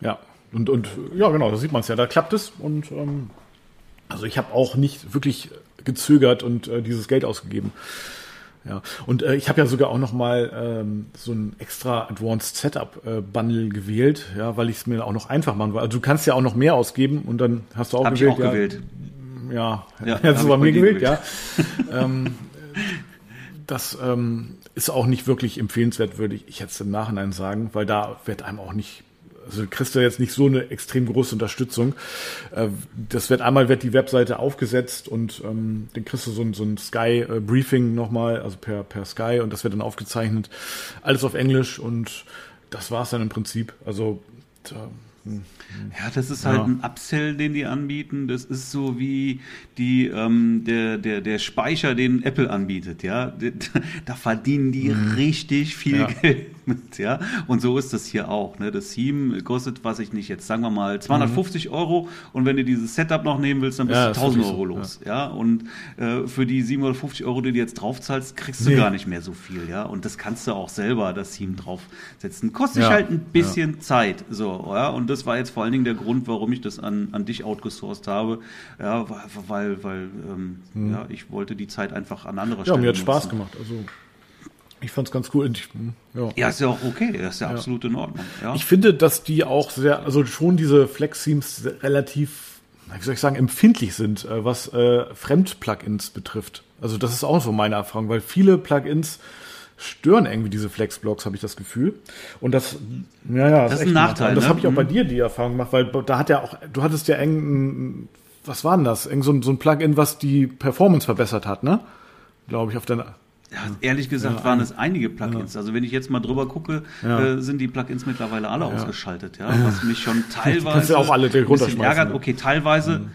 Ja, und, und ja, genau, da sieht man es ja, da klappt es. Und ähm, also ich habe auch nicht wirklich gezögert und äh, dieses Geld ausgegeben. Ja, und äh, ich habe ja sogar auch noch mal ähm, so ein extra Advanced Setup äh, Bundle gewählt, ja, weil ich es mir auch noch einfach machen wollte. Also du kannst ja auch noch mehr ausgeben und dann hast du auch hab gewählt. Ich auch ja, gewählt. Ja, ja hättest du bei mir gewählt, gewählt, ja. ähm, das ähm, ist auch nicht wirklich empfehlenswert, würde ich jetzt im Nachhinein sagen, weil da wird einem auch nicht also kriegst du jetzt nicht so eine extrem große Unterstützung. Äh, das wird einmal wird die Webseite aufgesetzt und ähm, dann kriegst du so ein, so ein Sky Briefing nochmal, also per, per Sky und das wird dann aufgezeichnet. Alles auf Englisch und das war's dann im Prinzip. Also ja, das ist halt ja. ein Upsell, den die anbieten. Das ist so wie die, ähm, der, der, der Speicher, den Apple anbietet. Ja, da verdienen die mhm. richtig viel ja. Geld mit. Ja, und so ist das hier auch. Ne? Das Theme kostet, was ich nicht jetzt, sagen wir mal 250 mhm. Euro. Und wenn du dieses Setup noch nehmen willst, dann bist ja, du 1000 Euro los. Ja, und äh, für die 750 Euro, die du jetzt draufzahlst, kriegst du nee. gar nicht mehr so viel. Ja, und das kannst du auch selber das Theme draufsetzen. Kostet halt ein bisschen Zeit. So, ja, und das war jetzt vor allen Dingen der Grund, warum ich das an, an dich outgesourced habe. Ja, weil, weil ähm, hm. ja, ich wollte die Zeit einfach an anderer ja, Stelle. Ja, mir hat Spaß gemacht. Also ich fand es ganz cool. Ich, hm, ja. ja, ist ja auch okay. Das ist ja, ja. absolut in Ordnung. Ja. Ich finde, dass die auch sehr, also schon diese Flex-Themes relativ, wie soll ich sagen, empfindlich sind, äh, was äh, Fremd-Plugins betrifft. Also das ist auch so meine Erfahrung, weil viele Plugins stören irgendwie diese Flexblocks, habe ich das Gefühl. Und das, ja, ja, das ist, ein Nachteil. Und das ne? habe ich auch bei mhm. dir die Erfahrung gemacht, weil da hat ja auch, du hattest ja eng, was war denn das? Eng so, ein, so ein Plugin, was die Performance verbessert hat, ne? Glaube ich, auf deiner. Ja, ehrlich gesagt ja, waren es einige Plugins. Ja. Also wenn ich jetzt mal drüber gucke, äh, sind die Plugins mittlerweile alle ausgeschaltet, ja. Was mich schon teilweise auch alle bisschen ärgert. Okay, teilweise mhm.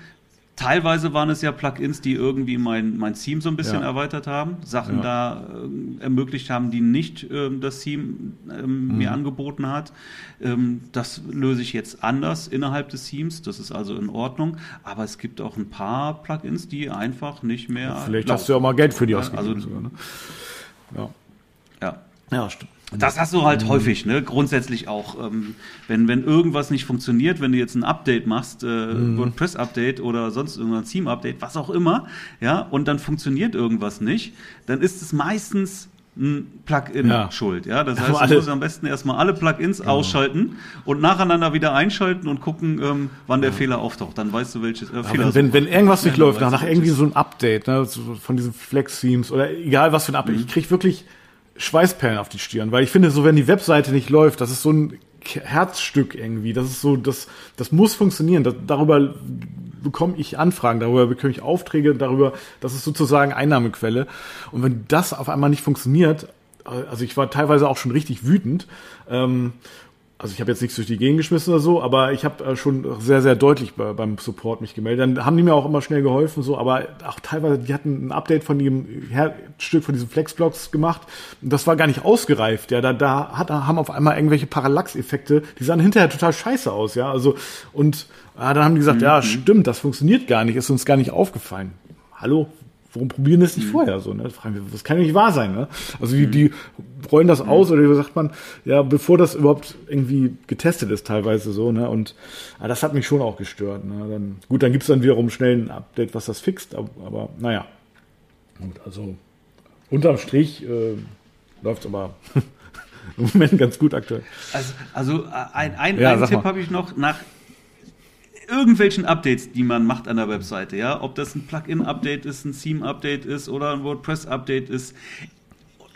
Teilweise waren es ja Plugins, die irgendwie mein, mein Theme so ein bisschen ja. erweitert haben, Sachen ja. da äh, ermöglicht haben, die nicht äh, das Theme äh, mhm. mir angeboten hat. Ähm, das löse ich jetzt anders innerhalb des Themes, das ist also in Ordnung. Aber es gibt auch ein paar Plugins, die einfach nicht mehr. Vielleicht laufen. hast du ja auch mal Geld für die ausgegeben. Also, sogar, ne? ja. ja. Ja, stimmt. Das hast du halt mhm. häufig, ne? Grundsätzlich auch. Ähm, wenn, wenn irgendwas nicht funktioniert, wenn du jetzt ein Update machst, äh, mhm. WordPress-Update oder sonst irgendein Theme-Update, was auch immer, ja, und dann funktioniert irgendwas nicht, dann ist es meistens ein Plugin ja. schuld. Ja? Das heißt, du musst am besten erstmal alle Plugins genau. ausschalten und nacheinander wieder einschalten und gucken, ähm, wann der ja. Fehler auftaucht. Dann weißt du, welches äh, Fehler. Wenn, wenn, wenn irgendwas nicht läuft, nach, nach irgendwie so ein Update ne, von diesen Flex-Themes oder egal was für ein Update, mhm. ich krieg wirklich Schweißperlen auf die Stirn, weil ich finde, so wenn die Webseite nicht läuft, das ist so ein Herzstück irgendwie. Das ist so, das, das muss funktionieren. Das, darüber bekomme ich Anfragen, darüber bekomme ich Aufträge, darüber, das ist sozusagen Einnahmequelle. Und wenn das auf einmal nicht funktioniert, also ich war teilweise auch schon richtig wütend, ähm, also ich habe jetzt nichts durch die Gegend geschmissen oder so, aber ich habe äh, schon sehr, sehr deutlich bei, beim Support mich gemeldet. Dann haben die mir auch immer schnell geholfen, so, aber auch teilweise, die hatten ein Update von dem Stück von diesen Flexblocks gemacht. Und das war gar nicht ausgereift, ja. Da, da hat, haben auf einmal irgendwelche Parallax-Effekte, die sahen hinterher total scheiße aus, ja. Also, und ja, dann haben die gesagt, mhm. ja, stimmt, das funktioniert gar nicht, ist uns gar nicht aufgefallen. Hallo, warum probieren das nicht mhm. vorher so? Ne? Das kann ja nicht wahr sein. Ne? Also die, mhm. die rollen das mhm. aus oder wie sagt man, ja, bevor das überhaupt irgendwie getestet ist, teilweise so. Ne? Und ja, das hat mich schon auch gestört. Ne? Dann, gut, dann gibt's dann wiederum schnell ein Update, was das fixt, aber, aber naja. Gut, also unterm Strich äh, läuft's aber im Moment ganz gut aktuell. Also, also äh, ein, ein, ja, einen Tipp habe ich noch nach irgendwelchen Updates, die man macht an der Webseite, ja, ob das ein Plugin-Update ist, ein Theme-Update ist oder ein WordPress-Update ist,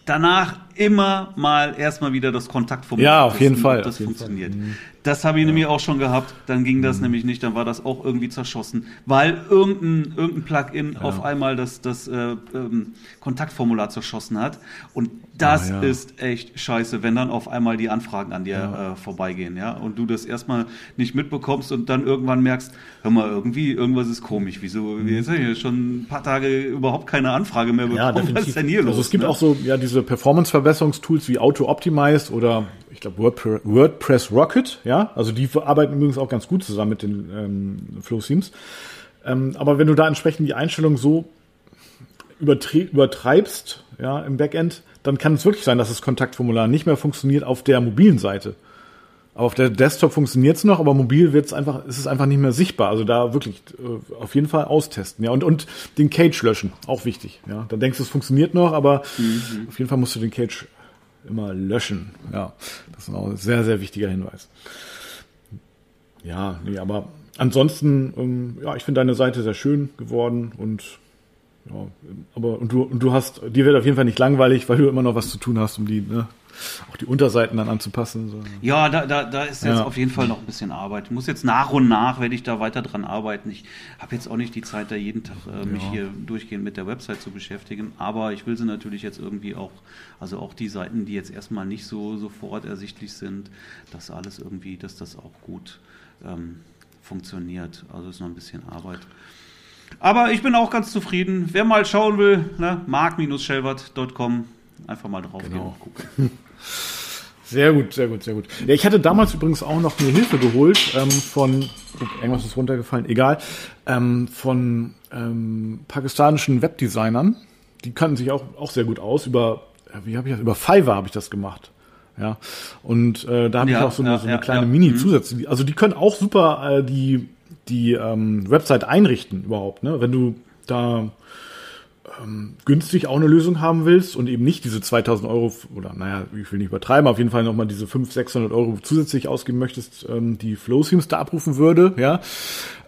danach immer mal erstmal wieder das Kontaktformular. Ja, auf jeden Fall. Das funktioniert. Fall. Mhm. Das habe ich nämlich auch schon gehabt. Dann ging das nämlich nicht. Dann war das auch irgendwie zerschossen, weil irgendein, irgendein Plugin auf einmal das, das äh, ähm, Kontaktformular zerschossen hat. Und das Ah, ja. ist echt scheiße, wenn dann auf einmal die Anfragen an dir äh, vorbeigehen, ja. Und du das erstmal nicht mitbekommst und dann irgendwann merkst, hör mal, irgendwie, irgendwas ist komisch. Wieso? Jetzt habe ich ja schon ein paar Tage überhaupt keine Anfrage mehr bekommen. Ja, Was definitiv. ist denn hier los? also es gibt ne? auch so ja diese Performance-Verbesserungstools wie Auto Optimized oder ich glaube WordPress, Rocket, ja, also die arbeiten übrigens auch ganz gut zusammen mit den ähm, Flow Themes. Ähm, aber wenn du da entsprechend die Einstellung so übertre- übertreibst, ja, im Backend, dann kann es wirklich sein, dass das Kontaktformular nicht mehr funktioniert auf der mobilen Seite. Auf der Desktop funktioniert es noch, aber mobil wird's einfach, ist es einfach nicht mehr sichtbar. Also da wirklich äh, auf jeden Fall austesten. Ja, und, und den Cage löschen, auch wichtig. Ja, dann denkst du, es funktioniert noch, aber auf jeden Fall musst du den Cage immer löschen. Ja, das ist auch ein sehr, sehr wichtiger Hinweis. Ja, nee, aber ansonsten, ähm, ja, ich finde deine Seite sehr schön geworden und ja, aber und du und du hast, dir wird auf jeden Fall nicht langweilig, weil du immer noch was zu tun hast, um die, ne, auch die Unterseiten dann anzupassen. So. Ja, da, da, da ist jetzt Ja. auf jeden Fall noch ein bisschen Arbeit. Ich muss jetzt nach und nach, werde ich da weiter dran arbeiten. Ich habe jetzt auch nicht die Zeit, da jeden Tag äh, mich Ja. hier durchgehend mit der Website zu beschäftigen. Aber ich will sie natürlich jetzt irgendwie auch, also auch die Seiten, die jetzt erstmal nicht so sofort ersichtlich sind, dass alles irgendwie, dass das auch gut ähm, funktioniert. Also ist noch ein bisschen Arbeit. Aber ich bin auch ganz zufrieden. Wer mal schauen will, ne, mark-schelbert.com, einfach mal drauf Genau. gucken. Sehr gut, sehr gut, sehr gut. Ja, ich hatte damals übrigens auch noch eine Hilfe geholt ähm, von, oh, irgendwas ist runtergefallen, egal, ähm, von ähm, pakistanischen Webdesignern. Die kannten sich auch, auch sehr gut aus. Über, äh, wie habe ich das? Über Fiverr habe ich das gemacht. Ja, und äh, da habe ich Ja, auch so eine, ja, so eine kleine ja. Mini-Zusatz. Also die können auch super äh, die, die ähm, Website einrichten überhaupt. Ne? Wenn du da ähm, günstig auch eine Lösung haben willst und eben nicht diese 2000 Euro oder naja, ich will nicht übertreiben, auf jeden Fall nochmal diese 500, 600 Euro zusätzlich ausgeben möchtest, ähm, die Flow Themes da abrufen würde, ja,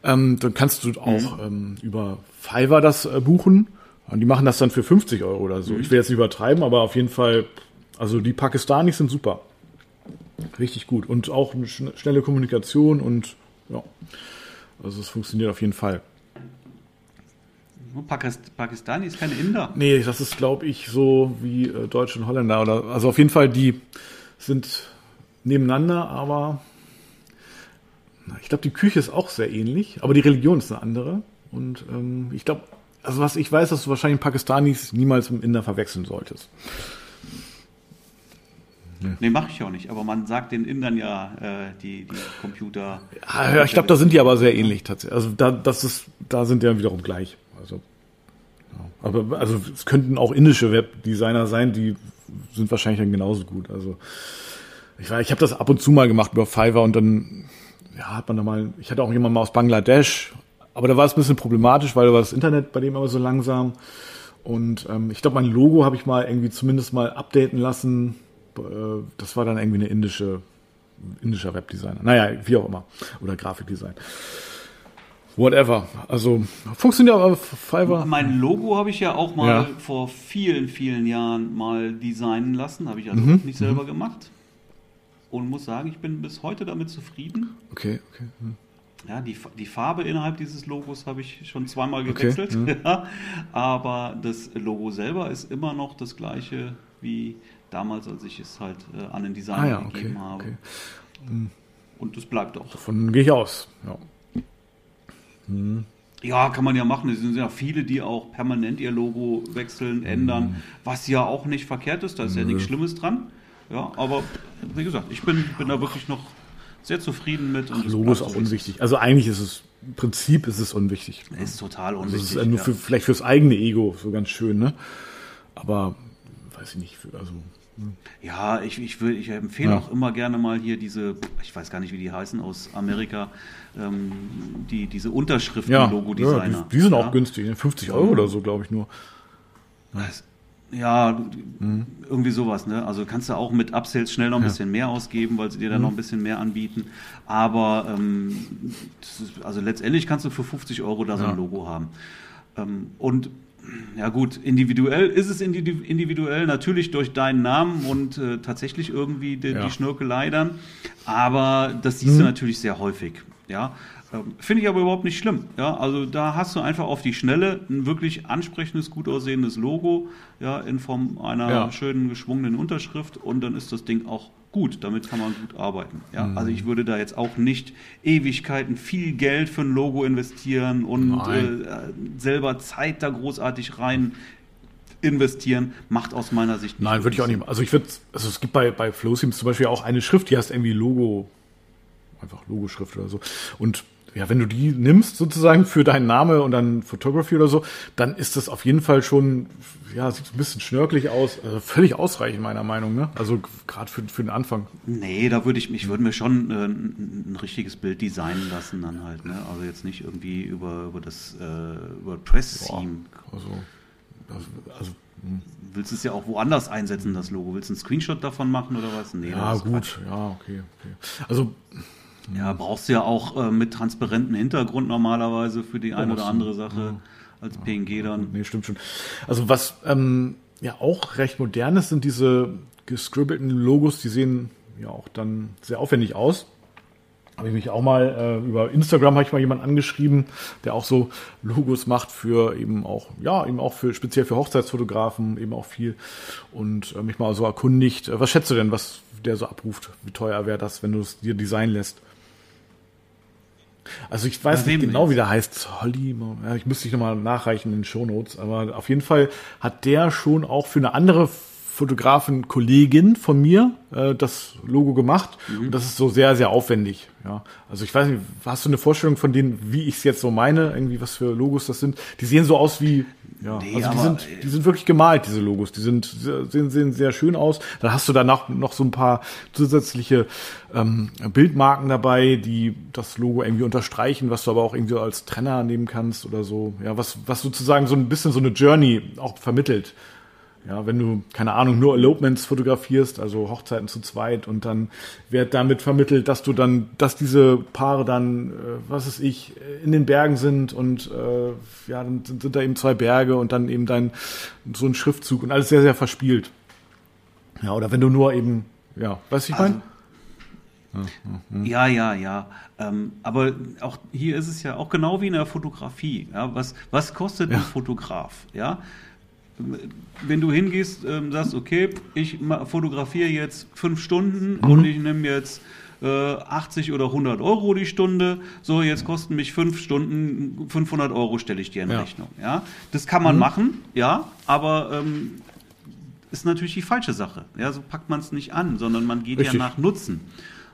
ähm, dann kannst du auch ähm, über Fiverr das äh, buchen. Und die machen das dann für 50 Euro oder so. Ich will jetzt nicht übertreiben, aber auf jeden Fall, also die Pakistanis sind super. Richtig gut. Und auch eine schn- schnelle Kommunikation und ja. Also es funktioniert auf jeden Fall. Pakist Pakistani ist keine Inder. Nee, das ist, glaube ich, so wie äh, Deutsche und Holländer. Oder, also auf jeden Fall, die sind nebeneinander, aber ich glaube, die Küche ist auch sehr ähnlich, aber die Religion ist eine andere. Und ähm, ich glaube, also was ich weiß, dass du wahrscheinlich Pakistanis niemals mit Inder verwechseln solltest. Nee, mache ich auch nicht. Aber man sagt den Indern ja äh, die, die Computer. Ja, ich glaube, da sind die aber sehr ähnlich tatsächlich. Also da, das ist, da sind die dann wiederum gleich. Also, ja. aber also es könnten auch indische Webdesigner sein, die sind wahrscheinlich dann genauso gut. Also ich, war- ich habe das ab und zu mal gemacht über Fiverr und dann ja, hat man da mal, ich hatte auch jemanden mal aus Bangladesch, aber da war es ein bisschen problematisch, weil da war das Internet bei dem aber so langsam. Und ähm, ich glaube, mein Logo habe ich mal irgendwie zumindest mal updaten lassen. Äh, Das war dann irgendwie eine indische, indischer Webdesigner. Naja, wie auch immer. Oder Grafikdesign. Whatever. Also funktioniert aber Fiverr. Mein Logo habe ich ja auch mal Ja. vor vielen, vielen Jahren mal designen lassen. Habe ich also Mhm, nicht selber gemacht. Und muss sagen, ich bin bis heute damit zufrieden. Okay, okay. hm. Ja, die, die Farbe innerhalb dieses Logos habe ich schon zweimal Okay, gewechselt. Ja. Aber das Logo selber ist immer noch das gleiche wie damals, als ich es halt äh, an den Designer Ah ja, okay. gegeben habe. okay. Und das bleibt auch. Davon gehe ich aus. Ja. Ja, kann man ja machen. Es sind ja viele, die auch permanent ihr Logo wechseln, Mhm. ändern, was ja auch nicht verkehrt ist. Da ist ja nichts Schlimmes dran. Ja, aber wie gesagt, ich bin, bin da wirklich noch sehr zufrieden mit. Und es Logo ist auch so, unwichtig. Also eigentlich ist es, im Prinzip ist es unwichtig. Ist Ist total Also es unwichtig. ist nur ja. für, vielleicht fürs eigene Ego so ganz schön, ne? Aber weiß ich nicht, also Ja, ich, ich, will, ich empfehle Ja. auch immer gerne mal hier diese, ich weiß gar nicht, wie die heißen, aus Amerika, ähm, die, diese Unterschriften-Logo-Designer. ja die, die sind auch günstig, ne? 50 Euro oder so, glaube ich nur. Das- Ja, du- irgendwie sowas, ne? Also kannst du auch mit Upsells schnell noch ein Ja. bisschen mehr ausgeben, weil sie dir dann noch ein bisschen mehr anbieten. Aber ähm, ist, also letztendlich kannst du für 50 Euro da so Ja. ein Logo haben. Ähm, und ja gut, individuell ist es individuell, natürlich durch deinen Namen und äh, tatsächlich irgendwie die, ja. die Schnörkelei dann. Aber das siehst hm. du mhm. natürlich sehr häufig. Ja, Finde ich aber überhaupt nicht schlimm. Ja, also da hast du einfach auf die Schnelle ein wirklich ansprechendes, gut aussehendes Logo, ja, in Form einer ja. schönen geschwungenen Unterschrift und dann ist das Ding auch gut. Damit kann man gut arbeiten. Ja, mhm. also ich würde da jetzt auch nicht Ewigkeiten viel Geld für ein Logo investieren und äh, selber Zeit da großartig rein investieren, macht aus meiner Sicht nicht. Nein, würde ich auch nicht. Also ich würde, also es gibt bei, bei Flowsims zum Beispiel auch eine Schrift, die heißt irgendwie Logo, einfach Logoschrift oder so. Und ja, wenn du die nimmst sozusagen für deinen Name und dann Photography oder so, dann ist das auf jeden Fall schon, ja, sieht ein bisschen schnörkelig aus, also völlig ausreichend meiner Meinung, ne? Also gerade für, für den Anfang. Nee, da würde ich, ich würde mir schon äh, ein, ein, richtiges Bild designen lassen dann halt, ne? Also jetzt nicht irgendwie über, über das, äh, über Press-Theme. Also, also, also hm. Willst du es ja auch woanders einsetzen, das Logo? Willst du einen Screenshot davon machen oder was? Nee, ja, gut, ja, okay, okay. Also ja, brauchst du ja auch äh, mit transparentem Hintergrund normalerweise für die eine oder andere Sache als PNG dann. Nee, stimmt schon. Also was ähm, ja auch recht modern ist, sind diese gescribbelten Logos, die sehen ja auch dann sehr aufwendig aus. Habe ich mich auch mal äh, über Instagram habe ich mal jemanden angeschrieben, der auch so Logos macht für eben auch ja eben auch für speziell für Hochzeitsfotografen eben auch viel und äh, mich mal so erkundigt. Äh, was schätzt du denn, was der so abruft? Wie teuer wäre das, wenn du es dir designen lässt? Also ich weiß nicht genau, wie der heißt. Holly, ja, ich müsste dich nochmal nachreichen in den Shownotes, aber auf jeden Fall hat der schon auch für eine andere Fotografin, Kollegin von mir äh, das Logo gemacht. Mhm. Und das ist so sehr, sehr aufwendig. Ja, also ich weiß nicht, hast du eine Vorstellung von denen, wie ich es jetzt so meine, irgendwie was für Logos das sind? Die sehen so aus wie, ja, nee, also die sind, die sind wirklich gemalt, diese Logos. Die sind, sehen, sehen sehr schön aus. Dann hast du danach noch so ein paar zusätzliche ähm, Bildmarken dabei, die das Logo irgendwie unterstreichen, was du aber auch irgendwie als Trenner nehmen kannst oder so. Ja, was, was sozusagen so ein bisschen so eine Journey auch vermittelt. Ja, wenn du, keine Ahnung, nur Elopements fotografierst, also Hochzeiten zu zweit und dann wird damit vermittelt, dass du dann, dass diese Paare dann, äh, was ist ich, in den Bergen sind und äh, ja, dann sind, sind da eben zwei Berge und dann eben dein so ein Schriftzug und alles sehr, sehr verspielt. Ja, oder wenn du nur eben, ja, weißt du, ich meine? Also, ja, ja, ja. Ähm, aber auch hier ist es ja auch genau wie in der Fotografie. Ja, was, was kostet ja. ein Fotograf? Ja, wenn du hingehst, ähm, sagst, okay, ich fotografiere jetzt fünf Stunden mhm. und ich nehme jetzt äh, 80 oder 100 Euro die Stunde, so jetzt kosten mich fünf Stunden 500 Euro, stelle ich dir in ja. Rechnung. Ja, das kann man mhm. machen, ja, aber ähm, ist natürlich die falsche Sache. Ja, so packt man es nicht an, sondern man geht Richtig. ja nach Nutzen.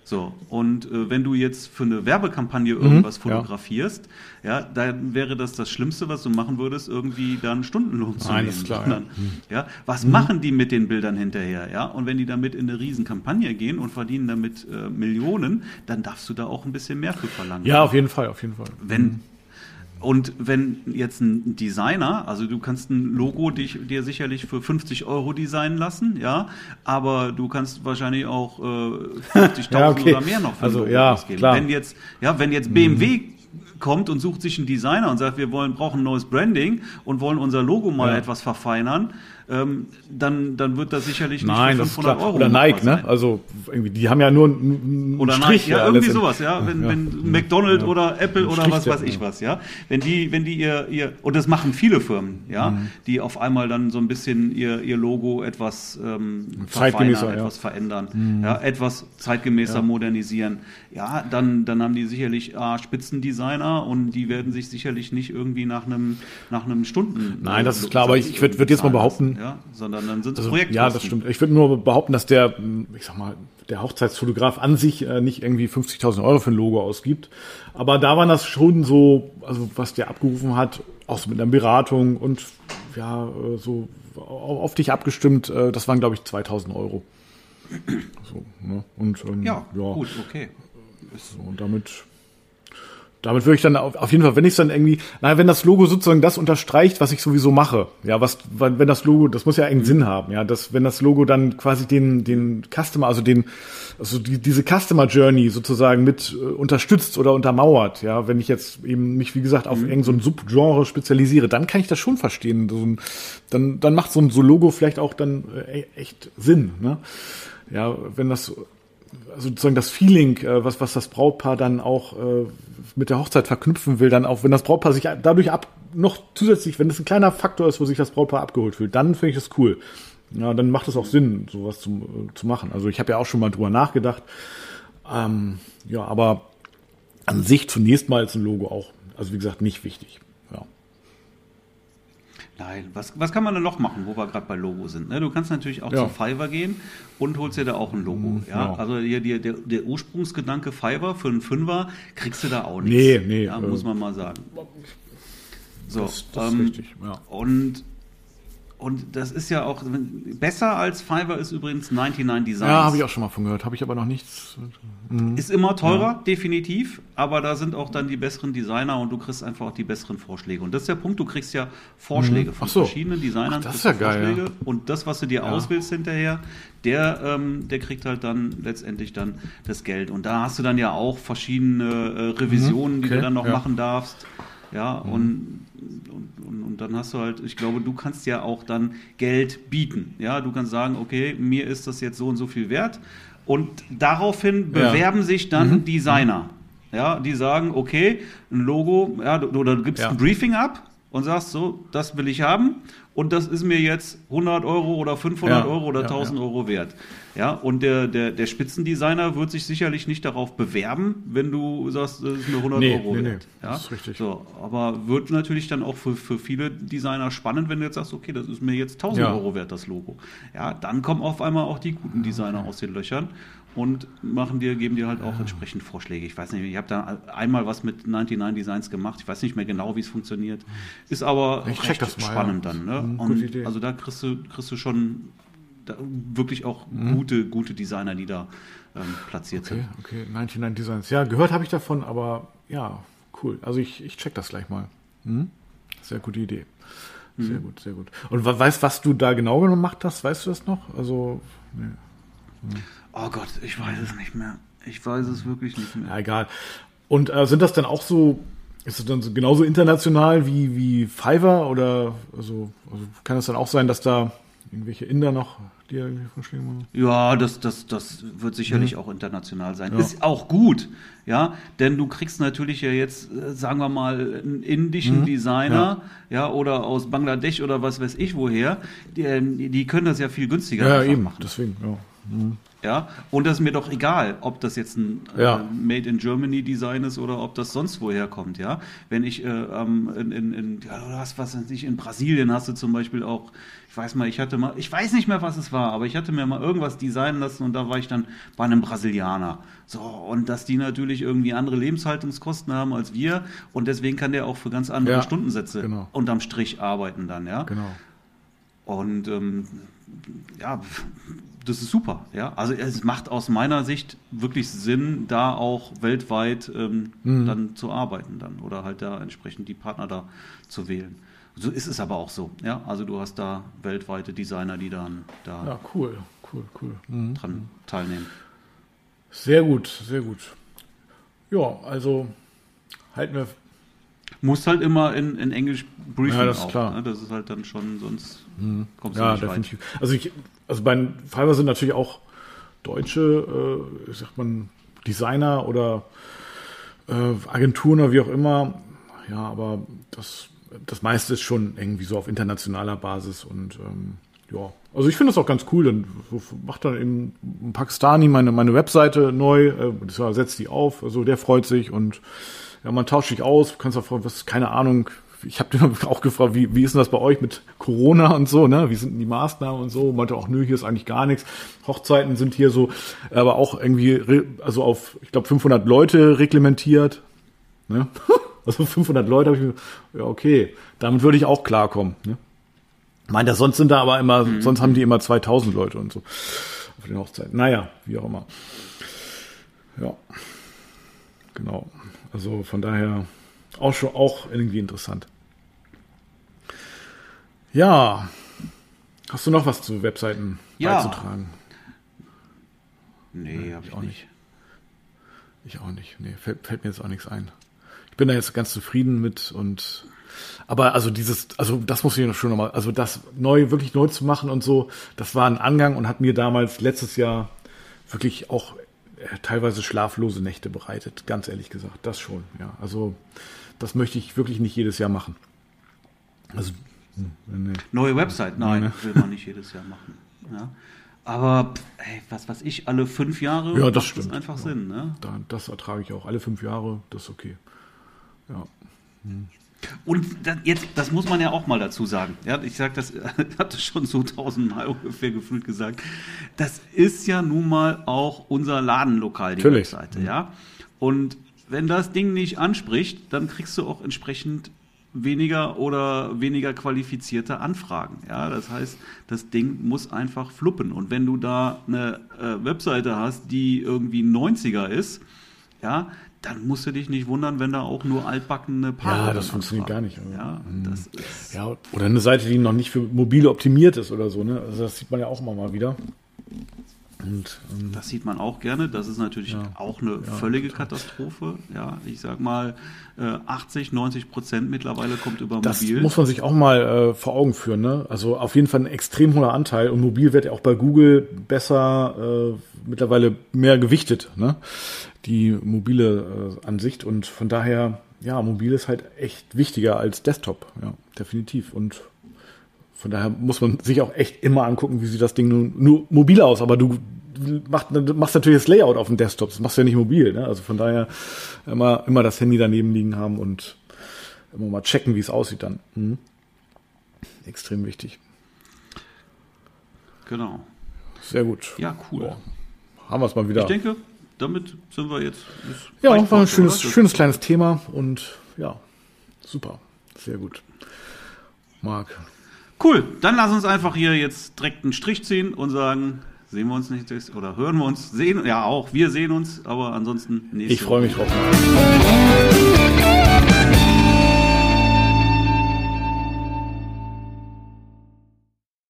So, und äh, wenn du jetzt für eine Werbekampagne mhm, irgendwas mhm, fotografierst, ja. ja. dann wäre das das Schlimmste, was du machen würdest, irgendwie dann Stundenlohn zu Nein, nehmen. Klar, Sondern, ja. ja. was mhm. machen die mit den Bildern hinterher? Ja, und wenn die damit in eine Riesenkampagne gehen und verdienen damit äh, Millionen, dann darfst du da auch ein bisschen mehr für verlangen. Ja, auf jeden Fall, auf jeden Fall. Wenn, mhm. Und wenn jetzt ein Designer, also du kannst ein Logo dich, dir sicherlich für 50 Euro designen lassen, ja, aber du kannst wahrscheinlich auch äh, 50.000 ja, okay. oder mehr noch für also, Logo ja, ausgeben. Klar. Wenn jetzt, ja, wenn jetzt BMW mhm kommt und sucht sich einen Designer und sagt, wir wollen, brauchen ein neues Branding und wollen unser Logo mal ja. etwas verfeinern, ähm, dann, dann wird das sicherlich nicht Nein, für 500 Euro Oder Nike, ne? Also irgendwie, die haben ja nur einen Oder Strich. Nike, ja, irgendwie sowas, ja. Wenn, ja. wenn McDonald's ja. oder Apple oder was weiß ich was, ja. Wenn die, wenn die ihr, ihr, und das machen viele Firmen, ja, mhm. die auf einmal dann so ein bisschen ihr, ihr Logo etwas ähm, zeitgemäßer, etwas verändern, mhm. ja, etwas zeitgemäßer modernisieren. Ja, dann, dann haben die sicherlich ah, Spitzendesigner und die werden sich sicherlich nicht irgendwie nach einem, nach einem Stunden. Nein, das ist klar, aber ich, ich würde würd jetzt mal behaupten, ja, sondern dann sind es also, Projektkosten. Ja, das stimmt. Ich würde nur behaupten, dass der, ich sag mal, der Hochzeitsfotograf an sich äh, nicht irgendwie 50.000 Euro für ein Logo ausgibt. Aber da war das schon so, also was der abgerufen hat, auch so mit einer Beratung und ja, äh, so auf dich abgestimmt, äh, das waren, glaube ich, 2.000 Euro. So, ne? Und, ähm, ja, ja, gut, okay. So, und damit damit würde ich dann auf, auf jeden Fall, wenn ich es dann irgendwie, naja, wenn das Logo sozusagen das unterstreicht, was ich sowieso mache, ja, was, wenn das Logo, das muss ja einen mhm. Sinn haben, ja, dass, wenn das Logo dann quasi den, den Customer, also den, also die, diese Customer Journey sozusagen mit äh, unterstützt oder untermauert, ja, wenn ich jetzt eben mich, wie gesagt, auf mhm. irgendein so ein Subgenre spezialisiere, dann kann ich das schon verstehen. So ein, dann, dann macht so ein so Logo vielleicht auch dann äh, echt Sinn, ne? Ja, wenn das sozusagen das Feeling, äh, was, was das Brautpaar dann auch äh, mit der Hochzeit verknüpfen will, dann auch, wenn das Brautpaar sich dadurch ab, noch zusätzlich, wenn es ein kleiner Faktor ist, wo sich das Brautpaar abgeholt fühlt, dann finde ich das cool. Ja, dann macht es auch Sinn, sowas zu, äh, zu machen. Also ich habe ja auch schon mal drüber nachgedacht. Ähm, ja, aber an sich zunächst mal ist ein Logo auch, also wie gesagt, nicht wichtig. Nein, was, was kann man denn noch machen, wo wir gerade bei Logo sind? Ne? Du kannst natürlich auch ja. zu Fiverr gehen und holst dir da auch ein Logo. Mhm, ja? ja? Also die, die, der, der Ursprungsgedanke Fiverr für einen Fünfer kriegst du da auch nichts. Nee, nee. Ja, muss man mal sagen. So, das, das ähm, ist richtig, ja. Und und das ist ja auch besser als Fiverr ist übrigens 99 Designs. Ja, habe ich auch schon mal von gehört. Habe ich aber noch nichts. Mhm. Ist immer teurer, ja. definitiv. Aber da sind auch dann die besseren Designer und du kriegst einfach auch die besseren Vorschläge. Und das ist der Punkt, du kriegst ja Vorschläge mhm. von so. verschiedenen Designern. Ach, das ist ja geil. Ja. Und das, was du dir ja. auswählst hinterher, der, ähm, der kriegt halt dann letztendlich dann das Geld. Und da hast du dann ja auch verschiedene äh, Revisionen, mhm. okay. die du dann noch machen darfst. Ja, mhm. und, und, und, und, dann hast du halt, ich glaube, du kannst ja auch dann Geld bieten. Ja, du kannst sagen, okay, mir ist das jetzt so und so viel wert. Und daraufhin bewerben ja. sich dann mhm. Designer. Ja, die sagen, okay, ein Logo, ja, oder du gibst ja. ein Briefing ab und sagst so, das will ich haben und das ist mir jetzt 100 Euro oder 500 ja, Euro oder ja, 1000 ja. Euro wert. Ja, und der, der, der Spitzendesigner wird sich sicherlich nicht darauf bewerben, wenn du sagst, das ist mir 100 nee, Euro nee, wert. Nee, ja? Das ist richtig. So, aber wird natürlich dann auch für, für viele Designer spannend, wenn du jetzt sagst, okay, das ist mir jetzt 1000 Euro wert, das Logo. Ja, dann kommen auf einmal auch die guten Designer aus den Löchern und machen dir, geben dir halt auch entsprechend Vorschläge. Ich weiß nicht, ich habe da einmal was mit 99 Designs gemacht. Ich weiß nicht mehr genau, wie es funktioniert. Ist aber ich recht spannend ja. dann. Ne? Mhm, und also da kriegst du, kriegst du schon wirklich auch mhm. gute, gute Designer, die da ähm, platziert okay, sind. Okay, 99 Designs. Ja, gehört habe ich davon, aber ja, cool. Also ich, ich check das gleich mal. Mhm. Sehr gute Idee. Sehr mhm. gut, sehr gut. Und weißt, was du da genau gemacht hast? Weißt du das noch? Also, nee. Oh Gott, ich weiß es nicht mehr. Ich weiß es wirklich nicht mehr. Ja, egal. Und äh, sind das dann auch so, ist es dann so, genauso international wie, wie Fiverr oder also, also kann es dann auch sein, dass da irgendwelche Inder noch dir irgendwie Vorschläge machen? Ja, das, das, das wird sicherlich mhm. auch international sein. Ja. Ist auch gut, ja, denn du kriegst natürlich ja jetzt, äh, sagen wir mal, einen indischen mhm. Designer, ja. ja. oder aus Bangladesch oder was weiß ich woher, die, die können das ja viel günstiger ja, eben. machen. Deswegen, ja. Mhm. Ja, und das ist mir doch egal, ob das jetzt ein ja. äh, Made in Germany Design ist oder ob das sonst woher kommt, ja. Wenn ich äh, in, in, in ja, du hast was nicht in Brasilien hast du zum Beispiel auch, ich weiß mal, ich hatte mal, ich weiß nicht mehr, was es war, aber ich hatte mir mal irgendwas designen lassen und da war ich dann bei einem Brasilianer. So, und dass die natürlich irgendwie andere Lebenshaltungskosten haben als wir und deswegen kann der auch für ganz andere ja, Stundensätze genau. unterm Strich arbeiten dann, ja. Genau. Und ähm, ja, das ist super. Ja? Also es macht aus meiner Sicht wirklich Sinn, da auch weltweit ähm, mhm. dann zu arbeiten dann oder halt da entsprechend die Partner da zu wählen. So ist es aber auch so. Ja? Also du hast da weltweite Designer, die dann da ja, cool, cool, cool. Mhm. dran teilnehmen. Sehr gut, sehr gut. Ja, also halten wir muss halt immer in, in Englisch Briefing ja, das ist auch. Klar. Ne? Das ist halt dann schon, sonst mhm. kommst du ja, nicht definitiv. weit. Also, ich, also bei Fiverr sind natürlich auch deutsche, äh, sagt man, Designer oder äh, Agenturen oder wie auch immer. Ja, aber das, das meiste ist schon irgendwie so auf internationaler Basis und ähm, ja, also ich finde das auch ganz cool. Dann macht dann eben ein Pakistani meine, meine Webseite neu, äh, setzt die auf, also der freut sich und ja, man tauscht sich aus, du kannst auch fragen, was, keine Ahnung, ich habe dir auch gefragt, wie, wie ist denn das bei euch mit Corona und so, ne? Wie sind denn die Maßnahmen und so? Meinte auch, nö, hier ist eigentlich gar nichts. Hochzeiten sind hier so, aber auch irgendwie, also auf, ich glaube, 500 Leute reglementiert. Ne? Also 500 Leute habe ich mir, ja, okay, damit würde ich auch klarkommen. Ne? Meint er, sonst sind da aber immer, mhm. sonst haben die immer 2000 Leute und so auf den Hochzeiten. Naja, wie auch immer. Ja, genau. Also von daher auch schon auch irgendwie interessant. Ja. Hast du noch was zu Webseiten Ja. beizutragen? Nee, hab ich auch nicht. Ich auch nicht. Nee, fällt, fällt mir jetzt auch nichts ein. Ich bin da jetzt ganz zufrieden mit und aber also dieses, also das muss ich noch schon nochmal, also das neu, wirklich neu zu machen und so, das war ein Angang und hat mir damals letztes Jahr wirklich auch teilweise schlaflose Nächte bereitet, ganz ehrlich gesagt. Das schon, ja. Also das möchte ich wirklich nicht jedes Jahr machen. Also, hm, nee. Neue Website, nein, ne. will man nicht jedes Jahr machen. Ja. Aber ey, was weiß ich, alle fünf Jahre Ja, das macht stimmt. einfach Ja. Sinn. Ne? da, das ertrage ich auch. Alle fünf Jahre, das ist okay. Ja. Und das, jetzt, das muss man ja auch mal dazu sagen. Ja, ich sage das, hatte schon so tausendmal ungefähr gefühlt gesagt. Das ist ja nun mal auch unser Ladenlokal, die Natürlich. Webseite, ja. Und wenn das Ding nicht anspricht, dann kriegst du auch entsprechend weniger oder weniger qualifizierte Anfragen. Ja, das heißt, das Ding muss einfach fluppen. Und wenn du da eine äh, Webseite hast, die irgendwie 90er ist, ja, dann musst du dich nicht wundern, wenn da auch nur altbackene Paare Ja, das funktioniert gar nicht, aber- Ja, das ist, Ja, oder eine Seite, die noch nicht für mobile optimiert ist oder so, ne? Also das sieht man ja auch immer mal wieder. Und ähm, das sieht man auch gerne. Das ist natürlich Ja. auch eine Ja, völlige total. Katastrophe. Ja, ich sag mal, äh, 80, 90 Prozent mittlerweile kommt über das mobil. muss man sich auch mal äh, vor Augen führen, ne? Also auf jeden Fall ein extrem hoher Anteil und mobil wird ja auch bei Google besser äh, mittlerweile mehr gewichtet, ne? Die mobile äh, Ansicht und von daher, ja, mobil ist halt echt wichtiger als Desktop, ja, definitiv und Von daher muss man sich auch echt immer angucken, wie sieht das Ding nur, nur mobil aus. Aber du machst, du machst natürlich das Layout auf dem Desktop, das machst du ja nicht mobil. Ne? Also von daher immer, immer das Handy daneben liegen haben und immer mal checken, wie es aussieht dann. Mhm. Extrem wichtig. Genau. Sehr gut. Ja, cool. Ja. Haben wir es mal wieder. Ich denke, damit sind wir jetzt. ja, war ein schönes, oder? schönes kleines Thema und ja, super. Sehr gut. Marc. Cool, dann lass uns einfach hier jetzt direkt einen Strich ziehen und sagen, sehen wir uns nicht oder hören wir uns, sehen, ja auch, wir sehen uns, aber ansonsten nächste Ich freue mich drauf.